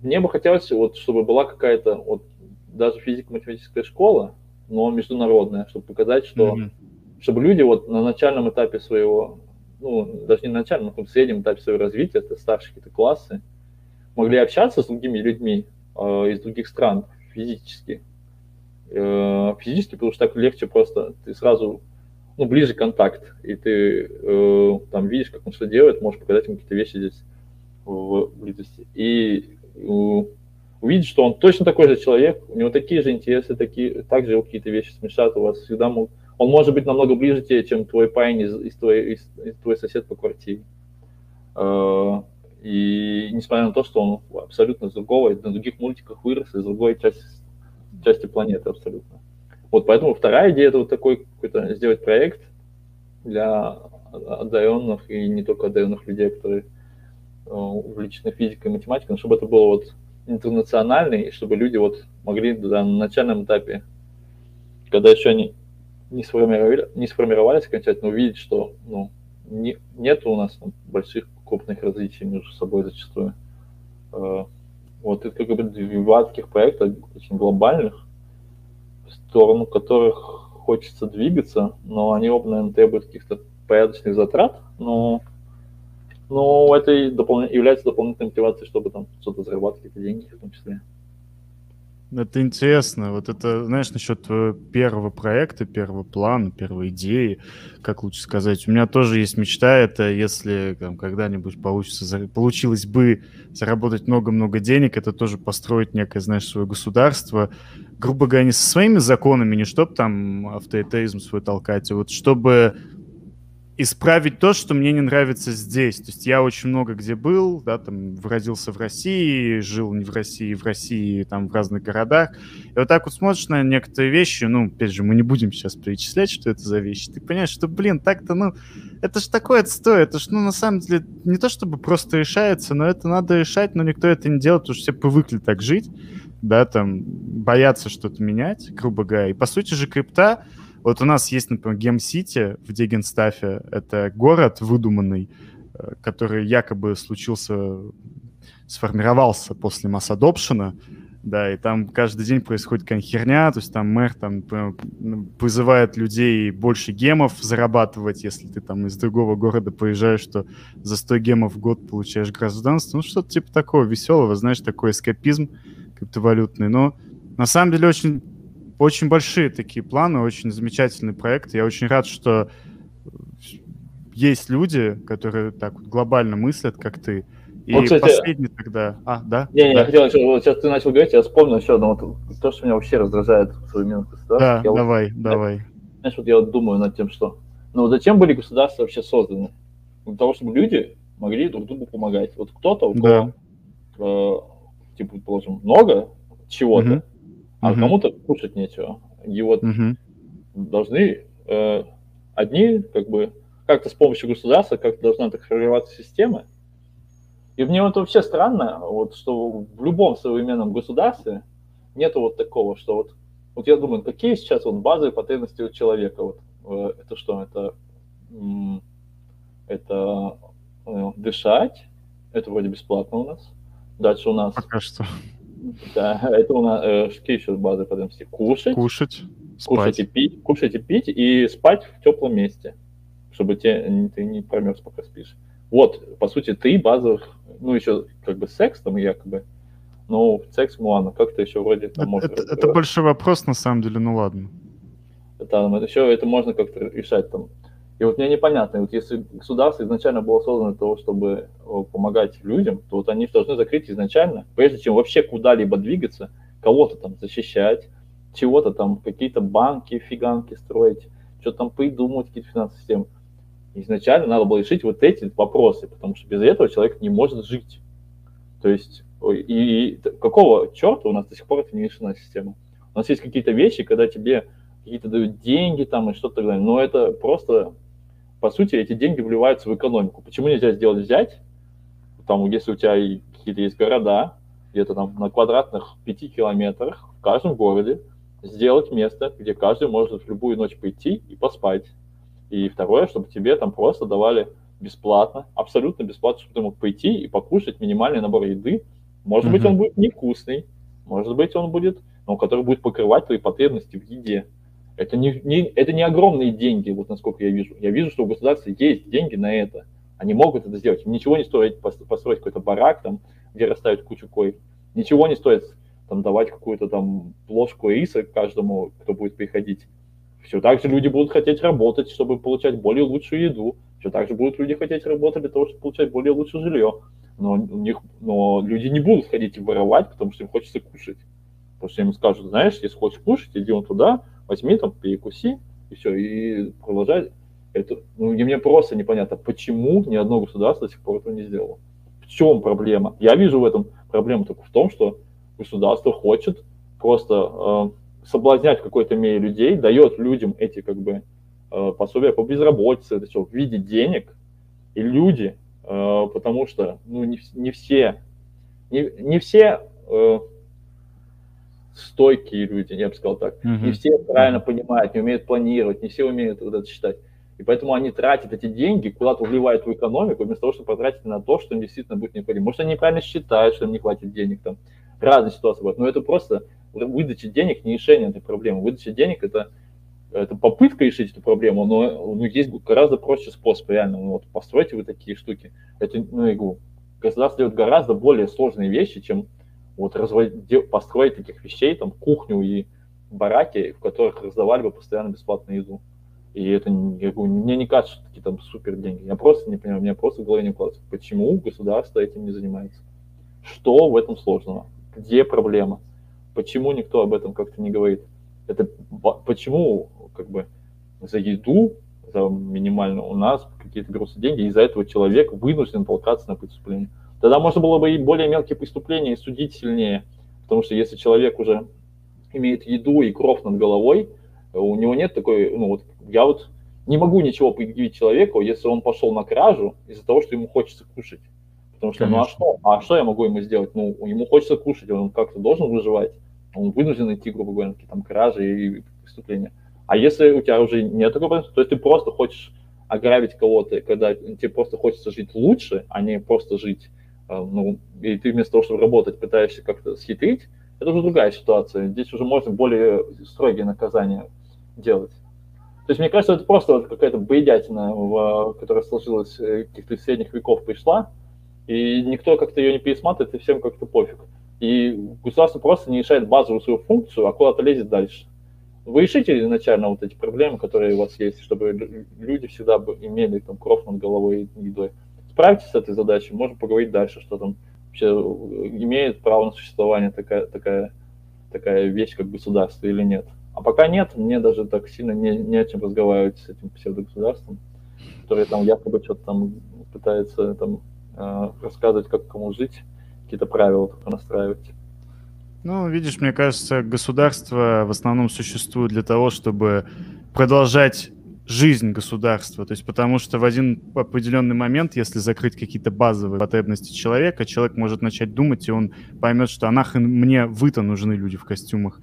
мне бы хотелось, вот, чтобы была какая-то вот даже физико-математическая школа, но международная, чтобы показать, что mm-hmm. Чтобы люди вот на начальном этапе своего, ну, даже не на начальном, но в среднем этапе своего развития, это старшие какие-то классы, могли общаться с другими людьми э, из других стран физически. Э, физически, потому что так легче просто, ты сразу, ну, ближе контакт, и ты э, там видишь, как он что делает, можешь показать ему какие-то вещи здесь в близости. И увидеть, что он точно такой же человек, у него такие же интересы, такие, также какие-то вещи смешат у вас всегда могут. Он может быть намного ближе тебе, чем твой парень из, из, твоей, из, из твой сосед по квартире. А, и несмотря на то, что он абсолютно из другого, на других мультиках вырос, из другой части, части планеты абсолютно. Вот поэтому вторая идея это вот такой какой-то сделать проект для одаренных и не только одаренных людей, которые Э, увлечены физикой и математикой, но чтобы это было вот интернационально, и чтобы люди вот могли на начальном этапе, когда еще они не, сформировали, не сформировались окончательно, увидеть, что ну, не, нет у нас ну, больших крупных различий между собой зачастую. Э, вот это как бы два таких проекта очень глобальных, в сторону которых хочется двигаться, но они оба, наверное, требуют каких-то порядочных затрат, но, но это и допол... является дополнительной мотивацией, чтобы там что-то зарабатывать, какие-то деньги в том числе. Это интересно. Вот это, знаешь, насчет первого проекта, первого плана, первой идеи, как лучше сказать. У меня тоже есть мечта, это если там, когда-нибудь получится, получилось бы заработать много-много денег, это тоже построить некое, знаешь, свое государство, грубо говоря, не со своими законами, не чтобы там авторитаризм свой толкать, а вот чтобы исправить то, что мне не нравится здесь. То есть я очень много где был, да, там родился в России, жил не в России, в России, там в разных городах. И вот так вот смотришь на некоторые вещи, ну, опять же, мы не будем сейчас перечислять, что это за вещи. Ты понимаешь, что, блин, так-то, ну, это ж такое отстой, это ж, ну, на самом деле, не то чтобы просто решается, но это надо решать, но никто это не делает, потому что все привыкли так жить, да, там, боятся что-то менять, грубо говоря. И, по сути же, крипта, вот у нас есть, например, Гем-Сити в Дегенстафе. Это город выдуманный, э, который якобы случился, сформировался после масс-адопшена, да, и там каждый день происходит какая-нибудь херня, то есть там мэр там вызывает людей больше гемов зарабатывать, если ты там из другого города поезжаешь, что за 100 гемов в год получаешь гражданство, ну что-то типа такого веселого, знаешь, такой эскапизм криптовалютный, но на самом деле очень очень большие такие планы, очень замечательный проект. Я очень рад, что есть люди, которые так вот глобально мыслят, как ты. И вот, кстати, последний тогда... А, да? Не, не, да. я хотел еще, вот сейчас ты начал говорить, я вспомнил еще одно, вот, то, что меня вообще раздражает в современных государствах. Да, я давай, вот, давай. Знаешь, вот я вот думаю над тем, что... Ну, зачем были государства вообще созданы? Для того, чтобы люди могли друг другу помогать. Вот кто-то, у кого, да. э, типа, положим, много чего-то, угу а угу. кому-то кушать нечего. И вот угу. должны э, одни, как бы, как-то с помощью государства, как-то должна так развиваться система. И мне вот вообще странно, вот, что в любом современном государстве нет вот такого, что вот, вот я думаю, какие сейчас вот базовые потребности у человека? Вот, э, это что? Это, это э, дышать, это вроде бесплатно у нас. Дальше у нас... Пока что. Да, это у нас э, какие еще базы потребности? Кушать. Кушать. Кушать и пить. Кушать и пить и спать в теплом месте, чтобы те, ты не промерз, пока спишь. Вот, по сути, три базовых, ну, еще как бы секс там якобы, но секс, ну ладно, как-то еще вроде это, можно... Это, это большой вопрос, на самом деле, ну ладно. Это, еще это можно как-то решать там и вот мне непонятно, вот если государство изначально было создано для того, чтобы помогать людям, то вот они должны закрыть изначально, прежде чем вообще куда-либо двигаться, кого-то там защищать, чего-то там, какие-то банки, фиганки строить, что-то там придумывать, какие-то финансовые системы. Изначально надо было решить вот эти вопросы, потому что без этого человек не может жить. То есть, и, и какого черта у нас до сих пор это не решена система? У нас есть какие-то вещи, когда тебе какие-то дают деньги там и что-то так далее, но это просто по сути, эти деньги вливаются в экономику. Почему нельзя сделать взять, там, если у тебя какие-то есть города, где-то там на квадратных пяти километрах в каждом городе, сделать место, где каждый может в любую ночь пойти и поспать. И второе, чтобы тебе там просто давали бесплатно, абсолютно бесплатно, чтобы ты мог пойти и покушать минимальный набор еды. Может mm-hmm. быть, он будет невкусный, может быть, он будет, но который будет покрывать твои потребности в еде. Это не, не, это не огромные деньги, вот насколько я вижу. Я вижу, что у государства есть деньги на это. Они могут это сделать. Им ничего не стоит построить какой-то барак, там, где расставить кучу коек. Ничего не стоит там, давать какую-то там ложку риса каждому, кто будет приходить. Все так же люди будут хотеть работать, чтобы получать более лучшую еду. Все так же будут люди хотеть работать для того, чтобы получать более лучшее жилье. Но, у них, но люди не будут ходить и воровать, потому что им хочется кушать. Потому что им скажут, знаешь, если хочешь кушать, иди вон туда, возьми там, перекуси, и все, и продолжай. Это, ну, мне просто непонятно, почему ни одно государство до сих пор этого не сделало. В чем проблема? Я вижу в этом проблему только в том, что государство хочет просто э, соблазнять в какой-то мере людей, дает людям эти как бы э, пособия по безработице, это все, в виде денег, и люди, э, потому что ну, не, не все, не, не все э, стойкие люди, я бы сказал так. Мгм. Не все правильно понимают, не умеют планировать, не все умеют вот это считать. И поэтому они тратят эти деньги, куда-то вливают в экономику, вместо того, чтобы потратить на то, что им действительно будет необходимо. Может, они неправильно считают, что им не хватит денег, там разные ситуации бывают. Но это просто выдача денег не решение этой проблемы. Выдача денег это, это попытка решить эту проблему, но ну, есть гораздо проще способ, реально. Ну, вот постройте вы такие штуки. Это, ну, я говорю, государство делает гораздо более сложные вещи, чем вот разводить, де- построить таких вещей, там, кухню и бараки, в которых раздавали бы постоянно бесплатную еду. И это, я говорю, мне не кажется, что такие там супер деньги. Я просто не понимаю, мне просто в голове не укладывается, почему государство этим не занимается. Что в этом сложного? Где проблема? Почему никто об этом как-то не говорит? Это почему как бы за еду, за минимальную у нас какие-то берутся деньги, и из-за этого человек вынужден толкаться на преступление. Тогда можно было бы и более мелкие преступления и судить сильнее. Потому что если человек уже имеет еду и кров над головой, у него нет такой, ну вот я вот не могу ничего предъявить человеку, если он пошел на кражу из-за того, что ему хочется кушать. Потому что, ну а Конечно. что, а что я могу ему сделать? Ну, ему хочется кушать, он как-то должен выживать. Он вынужден идти, грубо говоря, на какие там кражи и преступления. А если у тебя уже нет такого, проблемы, то есть ты просто хочешь ограбить кого-то, когда тебе просто хочется жить лучше, а не просто жить, ну, и ты вместо того, чтобы работать, пытаешься как-то схитрить, это уже другая ситуация. Здесь уже можно более строгие наказания делать. То есть, мне кажется, это просто вот какая-то бредятина, которая сложилась э, каких-то средних веков пришла, и никто как-то ее не пересматривает, и всем как-то пофиг. И государство просто не решает базовую свою функцию, а куда-то лезет дальше. Вы решите изначально вот эти проблемы, которые у вас есть, чтобы лю- люди всегда имели там кров над головой и едой. Справитесь с этой задачей, можем поговорить дальше, что там вообще э, имеет право на существование такая, такая, такая вещь, как государство или нет. А пока нет, мне даже так сильно не, не о чем разговаривать с этим псевдогосударством, которое там якобы что-то там пытается там э, рассказывать, как кому жить, какие-то правила только настраивать. Ну, видишь, мне кажется, государство в основном существует для того, чтобы продолжать жизнь государства. То есть потому что в один определенный момент, если закрыть какие-то базовые потребности человека, человек может начать думать, и он поймет, что а нахрен мне вы-то нужны люди в костюмах.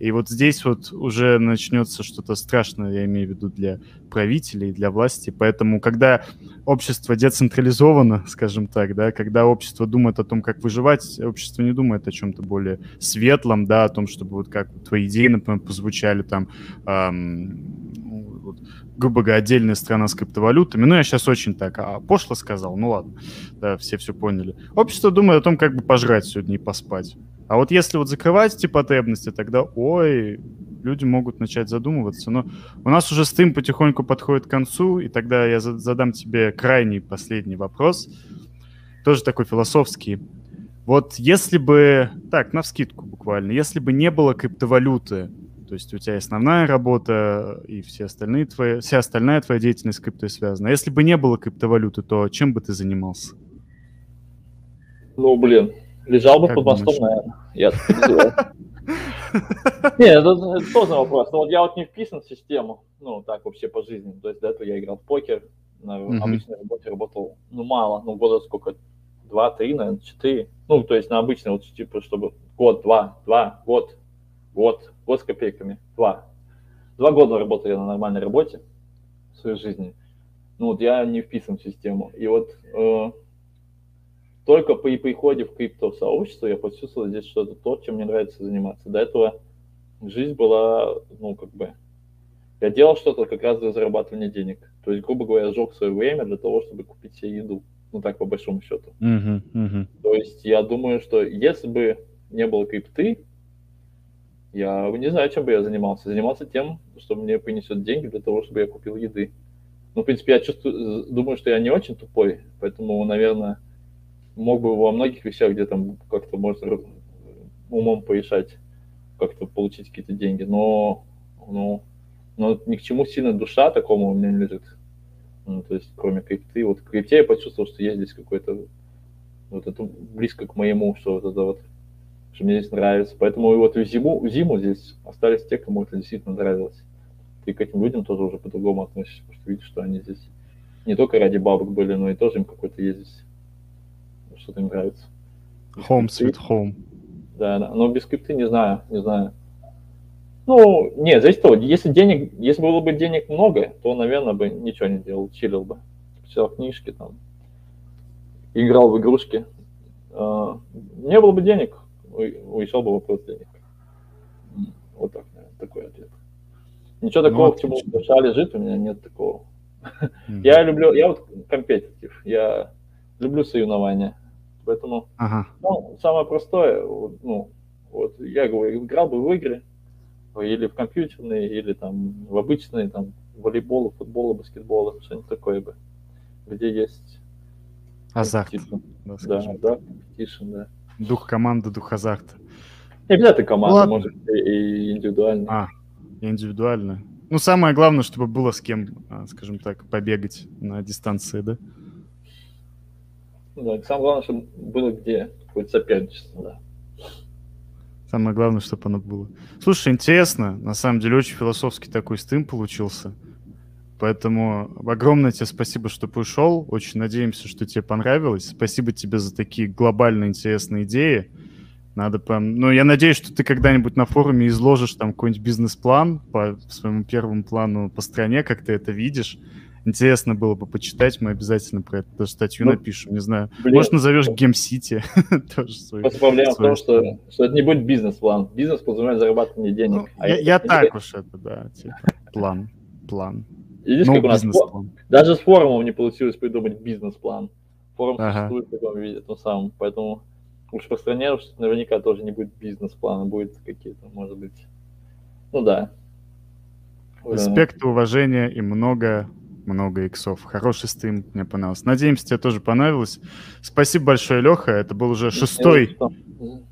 И вот здесь вот уже начнется что-то страшное, я имею в виду, для правителей, для власти. Поэтому, когда общество децентрализовано, скажем так, да, когда общество думает о том, как выживать, общество не думает о чем-то более светлом, да, о том, чтобы вот как твои идеи, например, позвучали там, ам, ну, вот, грубо говоря, отдельная страна с криптовалютами. Ну, я сейчас очень так а, пошло сказал, ну ладно, да, все все поняли. Общество думает о том, как бы пожрать сегодня и поспать. А вот если вот закрывать эти потребности, тогда, ой, люди могут начать задумываться. Но у нас уже стрим потихоньку подходит к концу, и тогда я за- задам тебе крайний последний вопрос, тоже такой философский. Вот если бы, так, на вскидку буквально, если бы не было криптовалюты, то есть у тебя основная работа и все остальные твои, вся остальная твоя деятельность с криптой связана. А если бы не было криптовалюты, то чем бы ты занимался? Ну, блин, лежал бы Как под мостом, наверное. Я. Не, это, это сложный вопрос. Но вот я вот не вписан в систему, ну, так вообще по жизни. То есть до этого я играл в покер, на обычной работе работал, ну, мало, ну, года сколько, два, три, наверное, четыре. Ну, то есть на обычной, вот, типа, чтобы год, два, два, год, год, год с копейками, два. Два года работал я на нормальной работе в своей жизни. Ну, вот я не вписан в систему. И вот э, только при приходе в крипто-сообщество я почувствовал здесь что-то то, чем мне нравится заниматься. До этого жизнь была, ну, как бы, я делал что-то как раз для зарабатывания денег. То есть, грубо говоря, сжег свое время для того, чтобы купить себе еду. Ну, так, по большому счету. Мгм, мгм. То есть, я думаю, что если бы не было крипты, я не знаю, чем бы я занимался. Занимался тем, что мне принесет деньги для того, чтобы я купил еды. Ну, в принципе, я чувствую, думаю, что я не очень тупой, поэтому, наверное, мог бы во многих вещах, где там как-то можно умом порешать, как-то получить какие-то деньги, но, ну, но ни к чему сильно душа такому у меня не лежит. Ну, то есть, кроме крипты. Вот в крипте я почувствовал, что есть здесь какой-то, вот это близко к моему, что вот это вот, что мне здесь нравится. Поэтому и вот в зиму, зиму здесь остались те, кому это действительно нравилось. Ты к этим людям тоже уже по-другому относишься, потому что видишь, что они здесь не только ради бабок были, но и тоже им какой-то есть здесь, что-то им нравится. Home sweet home. Да. Но без крипты не знаю, не знаю. Ну, нет, зависит от того. Если денег, если было бы денег много, то, наверное, бы ничего не делал, чилил бы. Читал книжки там, играл в игрушки. Uh, не было бы денег, уезжал бы вопрос денег. Вот так, наверное, такой ответ. Ничего такого, ну, к чему душа лежит, у меня нет такого. Mm-hmm. Я люблю, я вот компетитив, я люблю соревнования. Поэтому, ага. ну, самое простое, ну, вот, я говорю, играл бы в игры, или в компьютерные, или там в обычные, там, волейболы, футболы, баскетболы, что-нибудь такое бы, где есть азарт. Да, да, да, competition, да. Дух команды, дух азарта. Не обязательно команда, Ладно. может и индивидуально. А, индивидуально. Ну, самое главное, чтобы было с кем, а, скажем так, побегать на дистанции, да? Да, самое главное, чтобы было где какое-то соперничество, да. Самое главное, чтобы оно было. Слушай, интересно, на самом деле очень философский такой стрим получился. Поэтому огромное тебе спасибо, что пришел. Очень надеемся, что тебе понравилось. Спасибо тебе за такие глобально интересные идеи. Надо прям... Ну, я надеюсь, что ты когда-нибудь на форуме изложишь там какой-нибудь бизнес-план по своему первому плану по стране, как ты это видишь. Интересно было бы почитать, мы обязательно про это даже статью ну, напишем, не знаю. Блин, Может, назовешь Гем-Сити. Просто проблема в том, что, что это не будет бизнес-план. Бизнес подразумевает зарабатывание денег. Ну, а я я так уж это, да, типа, план, план. Видишь, ну, как у нас даже с форумом не получилось придумать бизнес-план. Форум ага. существует в таком виде, том самом, поэтому уж по стране уж наверняка тоже не будет бизнес-плана, будет какие-то, может быть, ну да. Респект, уважение и много много иксов. Хороший стрим, мне понравился. Надеемся, тебе тоже понравилось. Спасибо большое, Леха. Это был уже шестой,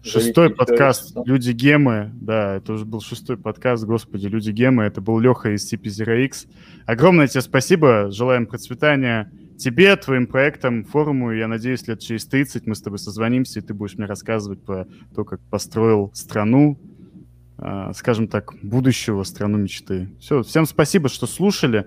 шестой подкаст «Люди Гемы». Да, это уже был шестой подкаст, господи, «Люди Гемы». Это был Леха из CP0X. Огромное тебе спасибо. Желаем процветания тебе, твоим проектам, форуму. Я надеюсь, лет через 30 мы с тобой созвонимся, и ты будешь мне рассказывать про то, как построил страну, а, скажем так, будущего страну мечты. Все, всем спасибо, что слушали.